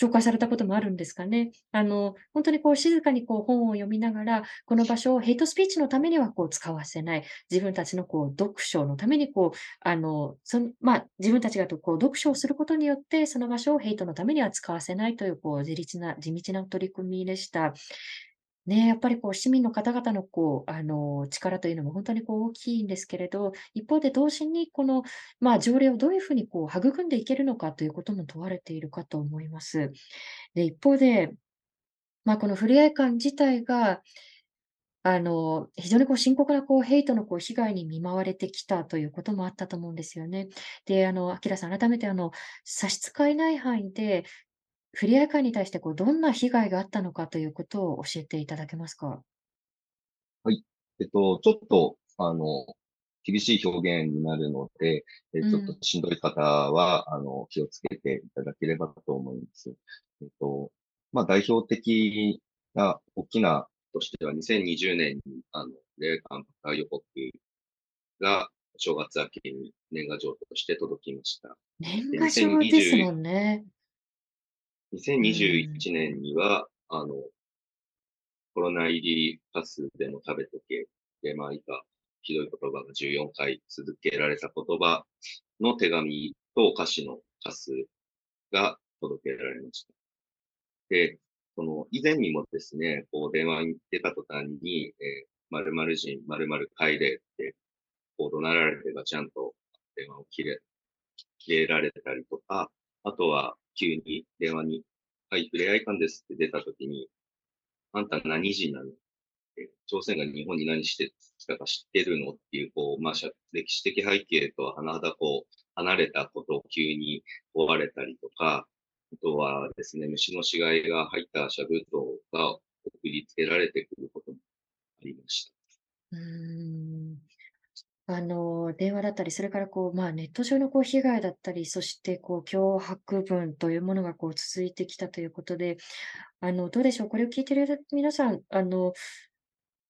紹介されたこともあるんですかね。あの、本当にこう静かにこう本を読みながら、この場所をヘイトスピーチのためにはこう使わせない。自分たちのこう読書のためにこう、あの、その、まあ、自分たちがこう読書をすることによって、その場所をヘイトのためには使わせないという、こう、自立な、地道な取り組みでした。ね、やっぱりこう市民の方々のこう、あの、力というのも本当にこう大きいんですけれど、一方で同時にこの、まあ、条例をどういうふうにこう育んでいけるのかということも問われているかと思います。で、一方で、まあ、このふれあい館自体が、あの、非常にこう深刻なこうヘイトのこう被害に見舞われてきたということもあったと思うんですよね。で、あの、アキラさん、改めてあの、差し支えない範囲で、フリア館に対してこう、どんな被害があったのかということを教えていただけますか？はい。えっと、ちょっと、あの、厳しい表現になるので、えちょっとしんどい方は、あの、気をつけていただければと思います。えっと、まあ、代表的な大きなとしては、2020年に、あの、霊感破壊予告が正月明けに年賀状として届きました。年賀状ですもんね。2021年には、あの、コロナ入りパスでも食べとけ、で、まあ、以下、ひどい言葉が14回続けられた言葉の手紙とお菓子のカスが届けられました。で、その以前にもですね、こう電話に出た途端に、えー、〇〇人、〇〇帰れって、こう怒鳴られてがちゃんと電話を切れ、切れられたりとか、あとは、急に電話に、はい、ふれあい館ですって出たときに、あんた何人なの？朝鮮が日本に何してきたか知ってるの？っていう、こう、まあ、歴史的背景とは甚だこう、離れたことを急に問われたりとか、あとはですね、虫の死骸が入ったシャブトが送りつけられてくることもありました。うん。あの、電話だったり、それからこう、まあ、ネット上のこう被害だったり、そしてこう脅迫文というものがこう続いてきたということで、あの、どうでしょう、これを聞いている皆さん、あの、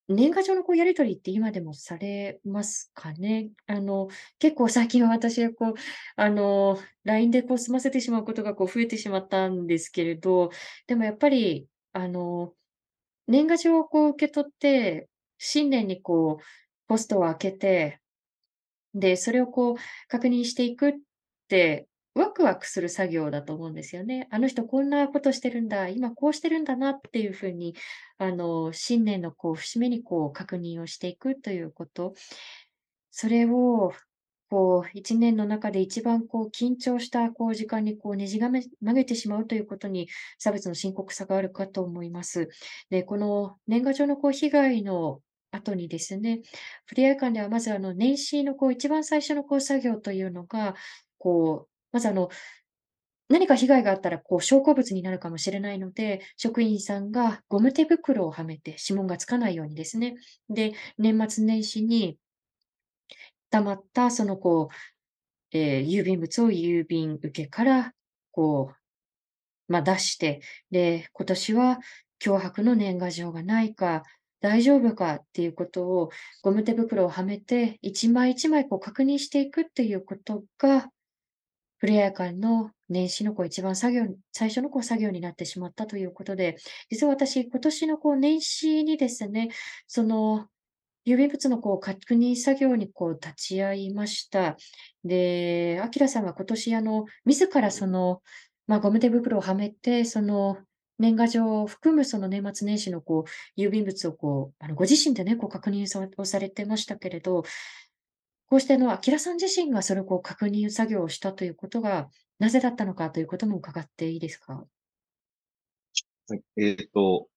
年賀状のこうやり取りって今でもされますかね？あの、結構最近は私はこう、あの、LINE でこう済ませてしまうことがこう増えてしまったんですけれど、でもやっぱり、あの、年賀状をこう受け取って、新年にこうポストを開けてで、それをこう確認していくって、ワクワクする作業だと思うんですよね。あの人こんなことしてるんだ、今こうしてるんだなっていうふうに、あの、新年のこう節目にこう確認をしていくということ。それを、こう、一年の中で一番こう緊張したこう時間にこうねじがめ曲げてしまうということに差別の深刻さがあるかと思います。で、この年賀状のこう被害の後にですね、フリア館ではまずあの年始のこう一番最初のこう作業というのが、こう、まずあの、何か被害があったらこう証拠物になるかもしれないので、職員さんがゴム手袋をはめて指紋がつかないようにですね。で、年末年始に溜まったそのこう、えー、郵便物を郵便受けからこう、まあ、出して、で、今年は脅迫の年賀状がないか、大丈夫かっていうことをゴム手袋をはめて一枚一枚こう確認していくっていうことが、フレア館の年始のこう一番作業、最初のこう作業になってしまったということで、実は私、今年のこう年始にですね、その郵便物のこう確認作業にこう立ち会いました。で、アキラさんが今年あの、自らその、まあ、ゴム手袋をはめて、その年賀状を含むその年末年始のこう、郵便物をこう、あの、ご自身でね、こう確認をされてましたけれど、こうしてあの、アキラさん自身がそれをこう確認作業をしたということが、なぜだったのかということも伺っていいですか？はい、えっと、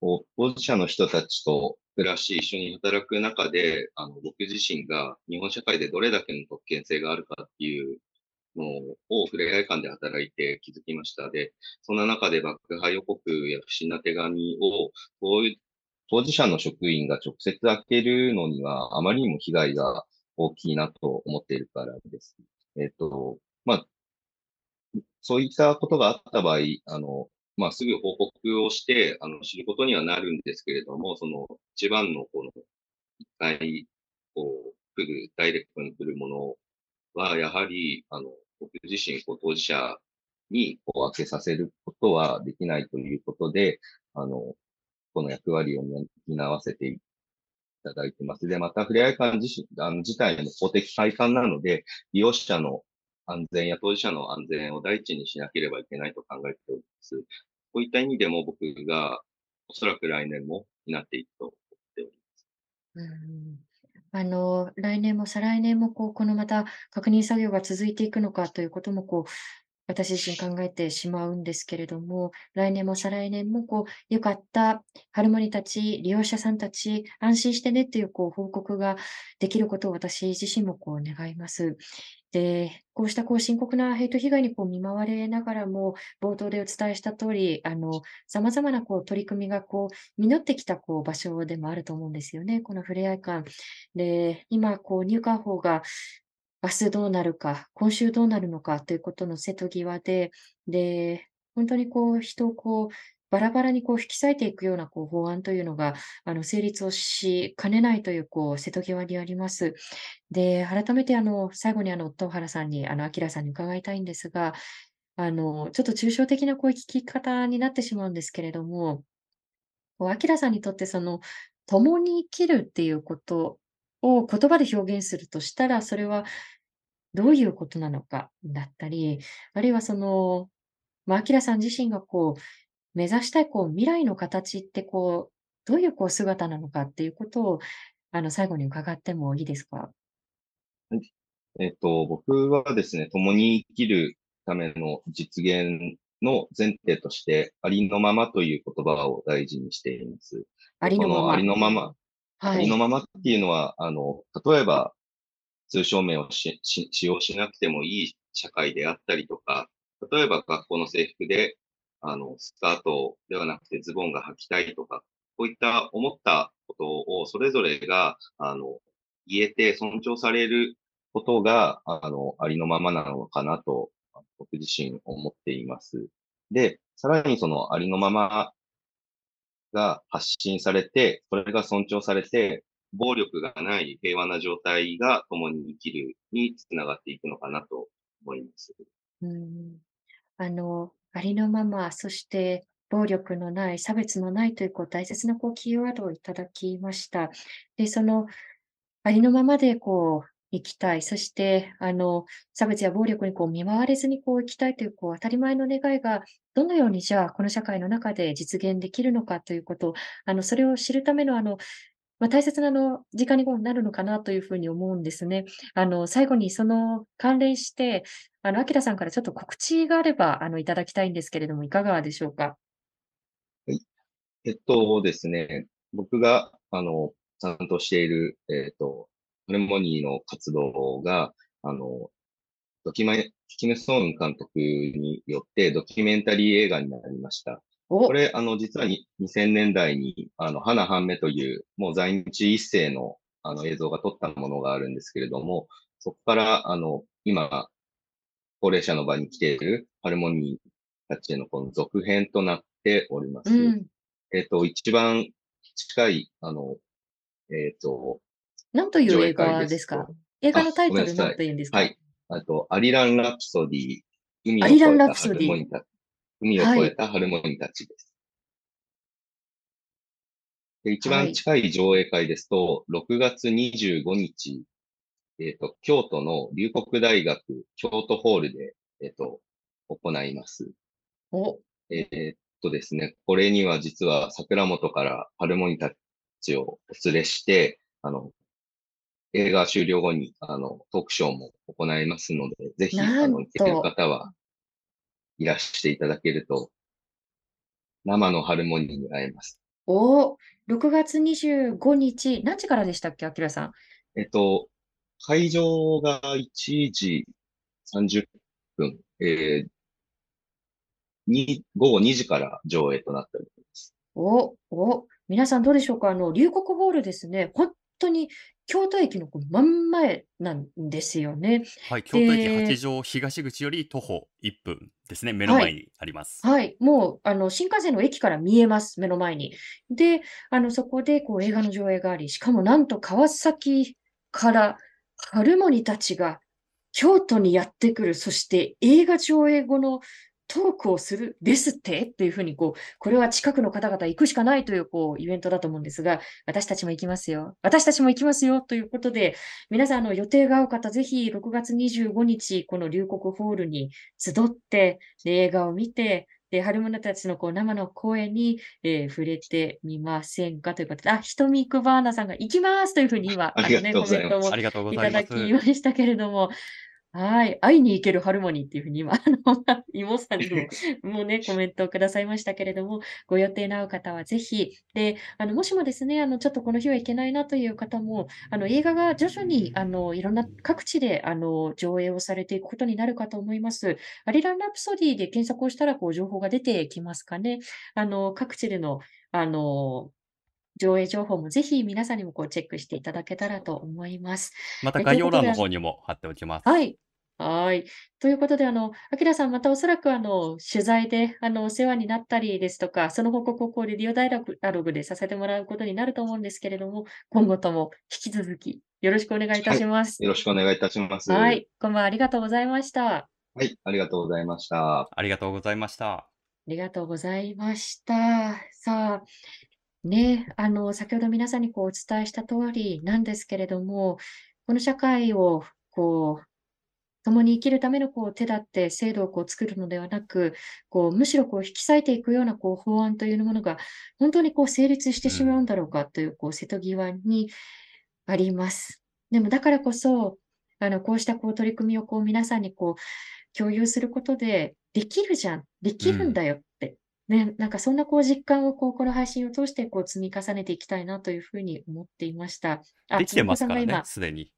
当事者の人たちと暮らし、一緒に働く中で、あの、僕自身が日本社会でどれだけの特権性があるかっていうのを触れ合い館で働いて気づきました。で、そんな中で爆破予告や不審な手紙を、こういう当事者の職員が直接開けるのには、あまりにも被害が大きいなと思っているからです。えっ、と、まあ、そういったことがあった場合、あの、まあ、すぐ報告をして、あの、知ることにはなるんですけれども、その、一番の、この、一回、こう、来る、ダイレクトに来るものは、やはり、あの、僕自身、こう、当事者に、こう、開けさせることはできないということで、あの、この役割を担わせていただいてます。で、また、ふれあい館自身、あの、自体も公的会館なので、利用者の安全や当事者の安全を第一にしなければいけないと考えております。こういった意味でも僕がおそらく来年も担っていくと思っております。うんあの、来年も再来年もこう、このまた確認作業が続いていくのかということもこう、私自身考えてしまうんですけれども、来年も再来年もこう、良かった、ハルモニたち、利用者さんたち、安心してねっていうこう報告ができることを私自身もこう願います。で、こうしたこう深刻なヘイト被害にこう見舞われながらも、冒頭でお伝えした通り、あの、様々なこう取り組みがこう実ってきたこう場所でもあると思うんですよね、このふれあい館。で、今こう入管法が明日どうなるか、今週どうなるのかということの瀬戸際で、で、本当にこう人をこうバラバラにこう引き裂いていくようなこう法案というのが、あの、成立をしかねないというこう瀬戸際にあります。で、改めてあの、最後にあの、東原さんに、あの、明さんに伺いたいんですが、あの、ちょっと抽象的なこう聞き方になってしまうんですけれども、こう明さんにとってその、共に生きるっていうことを言葉で表現するとしたら、それはどういうことなのかだったり、あるいはその、まあ、明さん自身がこう、目指したいこう未来の形ってこう、どういうこう姿なのかっていうことを、あの、最後に伺ってもいいですか？えっと、僕はですね、共に生きるための実現の前提として、ありのままという言葉を大事にしています。ありのまま。ありのまま。ありのままっていうのは、あの、例えば、通称名を使用しなくてもいい社会であったりとか、例えば学校の制服で、あの、スカートではなくてズボンが履きたいとか、こういった思ったことをそれぞれが、あの、言えて尊重されることが、あの、ありのままなのかなと、僕自身思っています。で、さらにそのありのままが発信されて、それが尊重されて、暴力がない平和な状態が共に生きるにつながっていくのかなと思います。うんあの、ありのまま、そして暴力のない、差別のないというこう大切なこうキーワードをいただきました。で、そのありのままでこう生きたい、そしてあの差別や暴力にこう見舞われずにこう生きたいというこう当たり前の願いがどのようにじゃあこの社会の中で実現できるのかということ、あのそれを知るためのあのまあ、大切なの時間になるのかなというふうに思うんですね。あの、最後にその関連して、あの、アキラさんからちょっと告知があれば、あの、いただきたいんですけれども、いかがでしょうか？はい。えっとですね、僕が、あの、担当している、えっと、ハルモニーの活動が、あの、ドキュメキム・ソーン監督によってドキュメンタリー映画になりました。これ、あの、実はに2000年代に、あの、花半目という、もう在日一世の、あの、映像が撮ったものがあるんですけれども、そこから、あの、今、高齢者の場に来ているハルモニーたちへのこの続編となっております。うん、えっ、と、一番近い、あの、えっ、ー、と、何という映画ですか？映画のタイトル何というんですか？はい。あと、アリラン・ラプソディ、海を越えたハルモニー海を越えたハルモニーたちです。で一番近い上映会ですと、6月25日、えっ、ー、と、京都の龍谷大学京都ホールで、えっ、ー、と、行います。おえー、っとですね、これには実は桜本からハルモニーたちをお連れして、あの、映画終了後に、あの、トークショーも行いますので、ぜひ、あの、行けると、方はいらしていただけると、生のハルモニーに会えます。お、6月25日、何時からでしたっけ、あきらさん？えっと、会場が1時30分、えー、に、午後2時から上映となっております。お、お、皆さんどうでしょうか？あの、龍谷ホールですね。本当に京都駅のこう真ん前なんですよね。はい、京都駅で、八条東口より徒歩1分ですね。目のはい。前にあります。はい。もう、あの、新幹線の駅から見えます。目の前に。で、あの、そこで、こう、映画の上映があり、しかもなんと川崎からハルモニたちが京都にやってくる。そして映画上映後のトークをするですって？っていうふうに、こう、これは近くの方々行くしかないという、こう、イベントだと思うんですが、私たちも行きますよ。私たちも行きますよ。ということで、皆さん、あの、予定が合う方、ぜひ6月25日、この龍谷ホールに集って、で映画を見て、で、春物たちのこう生の声に、えー触れてみませんかということで、あ、ひとみくばーなさんが行きますというふうに今、ありがあのね、とうございます。コメントもありがとうごいざいまただきす。ましたけれども、はい。会いに行けるハルモニーっていうふうに今、あの、妹さんにも、もうね、コメントをくださいましたけれども、ご予定の合う方はぜひ、で、あの、もしもですね、あの、ちょっとこの日は行けないなという方も、あの、映画が徐々に、あの、いろんな各地で、あの、上映をされていくことになるかと思います。アリラン・ラプソディで検索をしたら、こう、情報が出てきますかね。あの、各地での、あの、上映情報もぜひ皆さんにもこうチェックしていただけたらと思います。また概要欄の、方にも貼っておきます。はい。はい。ということで、あの、アキラさん、またおそらく、あの、取材で、あの、お世話になったりですとか、その報告をこう、レディオダイアログでさせてもらうことになると思うんですけれども、今後とも引き続きよろしくお願いいたはい。します。よろしくお願いいたします。は。はいこんばんは、ありがとうございました。あい。ありがとうございました。ありがとうございました。りがとうございました。さあ、ね、あの、先ほど皆さんにこうお伝えした通りなんですけれども、この社会をこう、共に生きるためのこう手だって制度をこう作るのではなく、こうむしろこう引き裂いていくようなこう法案というものが本当にこう成立してうん。しまうんだろうかというこう瀬戸際にあります。でもだからこそ、あのこうしたこう取り組みをこう皆さんにこう共有することで、できるじゃん、でうん。きるんだよって、ね、なんかそんなこう実感をこうこの配信を通してこう積み重ねていきたいなというふうに思っていました。あ、できてますからね、すでに。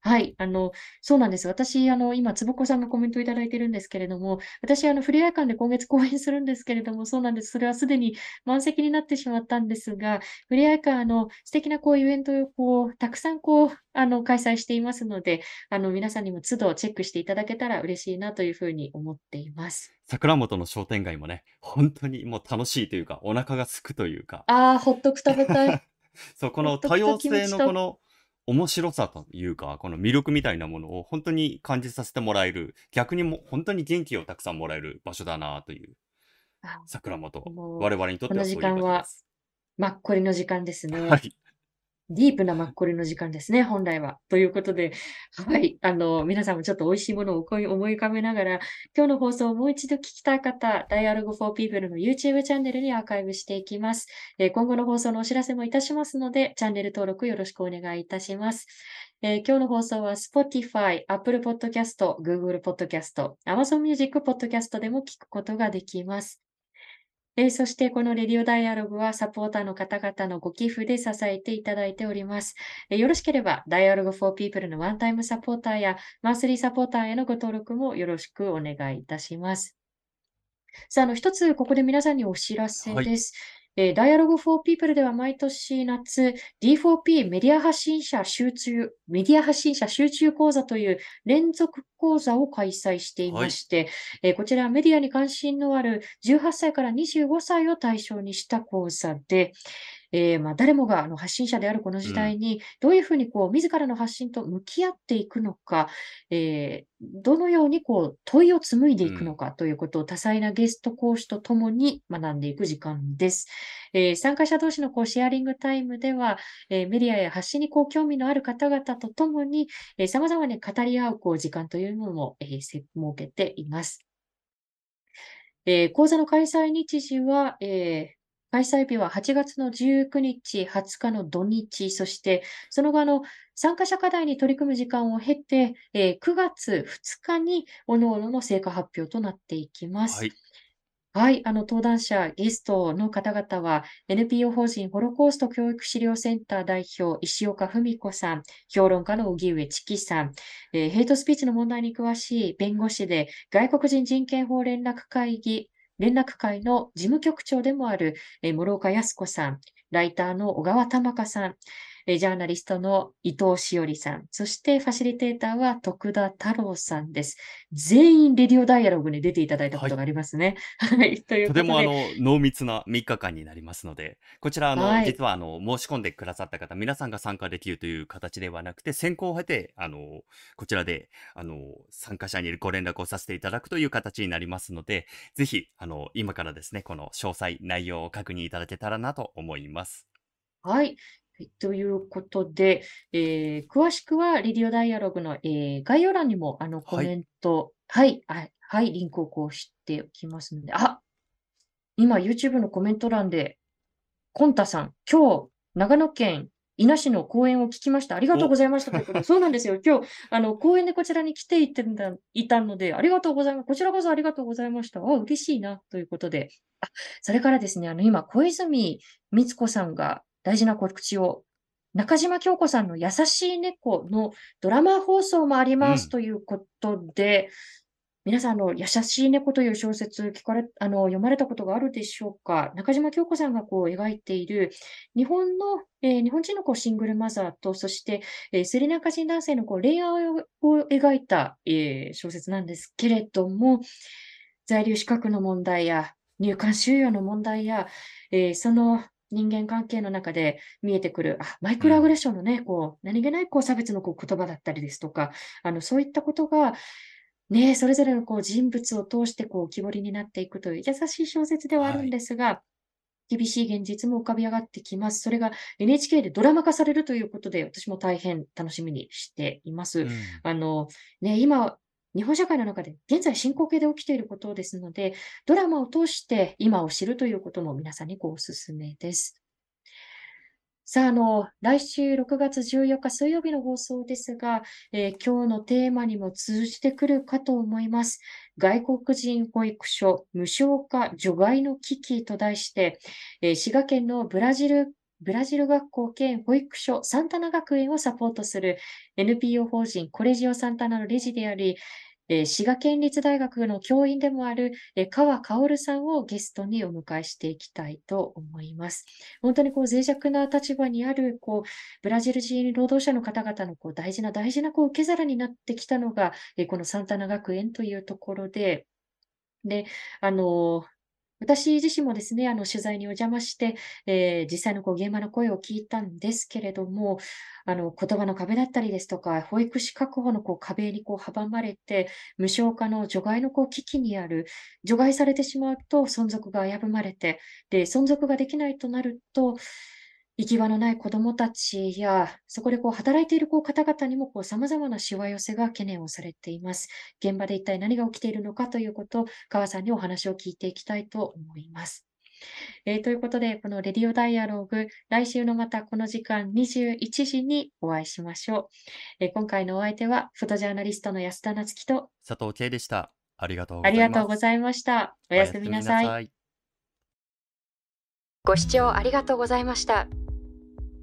はい、あの、そうなんです。私、あの、今、つぼこさんがコメントいただいてるんですけれども、私、あの、ふれあい館で今月公演するんですけれども、そうなんです。それはすでに満席になってしまったんですが、ふれあい館、あの、素敵なこう、イベントをこう、たくさんこう、あの、開催していますので、あの、皆さんにも都度チェックしていただけたら嬉しいなというふうに思っています。桜本の商店街もね、本当にもう楽しいというか、お腹が空くというか、ああ、ほっとく食べたい。そう、この多様性。のこの面白さというか、この魅力みたいなものを本当に感じさせてもらえる、逆にも本当に元気をたくさんもらえる場所だなという、あ桜本。我々にとってはそういう場所で間は、す。マッコリの時間ですはね。い。ディープなマッコリの時間ですね、本来は。ということで、はい。あの、皆さんもちょっと美味しいものを思い浮かべながら、今日の放送をもう一度聞きたい方、Dialogue for People の YouTube チャンネルにアーカイブしていきます。えー今後の放送のお知らせもいたしますので、チャンネル登録よろしくお願いいたします。えー今日の放送は Spotify、Apple Podcast、Google Podcast、Amazon Music Podcast でも聞くことができます。えそして、このレディオダイアログはサポーターの方々のご寄付で支えていただいております。えよろしければ、ダイアログ for People のワンタイムサポーターやマンスリーサポーターへのご登録もよろしくお願いいたします。さあ、あの、一つここで皆さんにお知らせはい。えー、Dialogue for People では毎年夏、D4P メディア発信者集中、メディア発信者集中講座という連続講座を開催してい。まして、えーこちらメディアに関心のある18歳から25歳を対象にした講座で、えーまあ、誰もがあの発信者であるこの時うん。代に、どういうふうにこう自らの発信と向き合っていくのか、えーどのようにこう問いを紡いでういくのん。かということを多彩なゲスト講師とともに学んでいく時間です。えー参加者同士のこうシェアリングタイムでは、えーメディアや発信にこう興味のある方々とともに、えー、様々に語り合うこう時間というのも、えーせ設けています。えー講座の開催日時は、えー開催日は8月の19日、20日の土日、そしてその後の参加者課題に取り組む時間を経て、えー9月2日に各々の成果発表となっていきます。はい。はい、あの登壇者、ゲストの方々は、NPO 法人ホロコースト教育資料センター代表、石岡文子さん、評論家の荻上チキさん、えーヘイトスピーチの問題に詳しい弁護士で、外国人人権法連絡会議、連絡会の事務局長でもある、えー諸岡靖子さん、ライターの小川玉香さん、ジャーナリストの伊藤しおりさん、そしてファシリテーターは徳田太郎さんです。全員レディオダイアログに出ていただいたことがありますね。はい、といととで、てもあの濃密な3日間になりますので、こちらあの、はい実はあの申し込んでくださった方、皆さんが参加できるという形ではなくて、選考を経て、あのこちらであの参加者にご連絡をさせていただくという形になりますので、ぜひあの今からですね、この詳細、内容を確認いただけたらなと思います。はい。はいということで、えー詳しくは、レディオダイアログの、えー概要欄にも、あの、コはいメント、はい、はい、はい、リンクをこうしておきますので、あ、今、YouTube のコメント欄で、コンタさん、今日、長野県伊那市の公演を聞きました。ありがとうございました。ということで、そうなんですよ。今日、あの、公演でこちらに来ていてんだいたので、ありがとうございます。こちらこそありがとうございました。あ、嬉しいな、ということで。あ、それからですね、あの、今、小泉光子さんが大事な告知を、中島京子さんの優しい猫のドラマ放送もありますということで、皆さん、の、優しい猫という小説聞かれ、あの、読まれたことがあるでしょうか？中島京子さんがこう描いている日本の、えー日本人のこうシングルマザーと、そして、えースリランカ人男性のこう恋愛をを描いた、えー小説なんですけれども、在留資格の問題や入管収容の問題や、えーその人間関係の中で見えてくる、あ、マイクロアグレッションのね、こう、何気ないこう差別のこう言葉だったりですとか、あの、そういったことが、ね、それぞれのこう人物を通してこう浮き彫りになっていくという優しい小説ではあるんですが、厳しい現実も浮かび上がってきます。それが NHK でドラマ化されるということで、私も大変楽しみにしています。うんあの、ね、今、日本社会の中で現在進行形で起きていることですので、ドラマを通して今を知るということも皆さんにこうお勧めです。さあ、あの、来週6月14日水曜日の放送ですが、えー今日のテーマにも通じてくるかと思います。外国人保育所無償化除外の危機と題して、えー滋賀県のブラジル、ブラジル学校兼保育所サンタナ学園をサポートする NPO 法人コレジオサンタナの理事であり、えー滋賀県立大学の教員でもある、えー川薫さんをゲストにお迎えしていきたいと思います。本当にこう脆弱な立場にあるこうブラジル人労働者の方々のこう大事な大事なこう受け皿になってきたのが、えこのサンタナ学園というところで、で、あの私自身もですね、あの取材にお邪魔して、えー実際のこう現場の声を聞いたんですけれども、あの言葉の壁だったりですとか、保育士確保のこう壁にこう阻まれて、無償化の除外のこう危機にある、除外されてしまうと存続が危ぶまれて、で、存続ができないとなると、行き場のない子どもたちや、そこでこう働いているこう方々にもこう様々なしわ寄せが懸念をされています。現場で一体何が起きているのかということを、川さんにお話を聞いていきたいと思います。えーということで、このレディオダイアログ、来週のまたこの時間21時にお会いしましょう。えー今回のお相手は、フォトジャーナリストの安田なつきと、佐藤圭でした。ありがとうござあいます。りがとうございました。おやすみなさい。い。ご視聴ありがとうございました。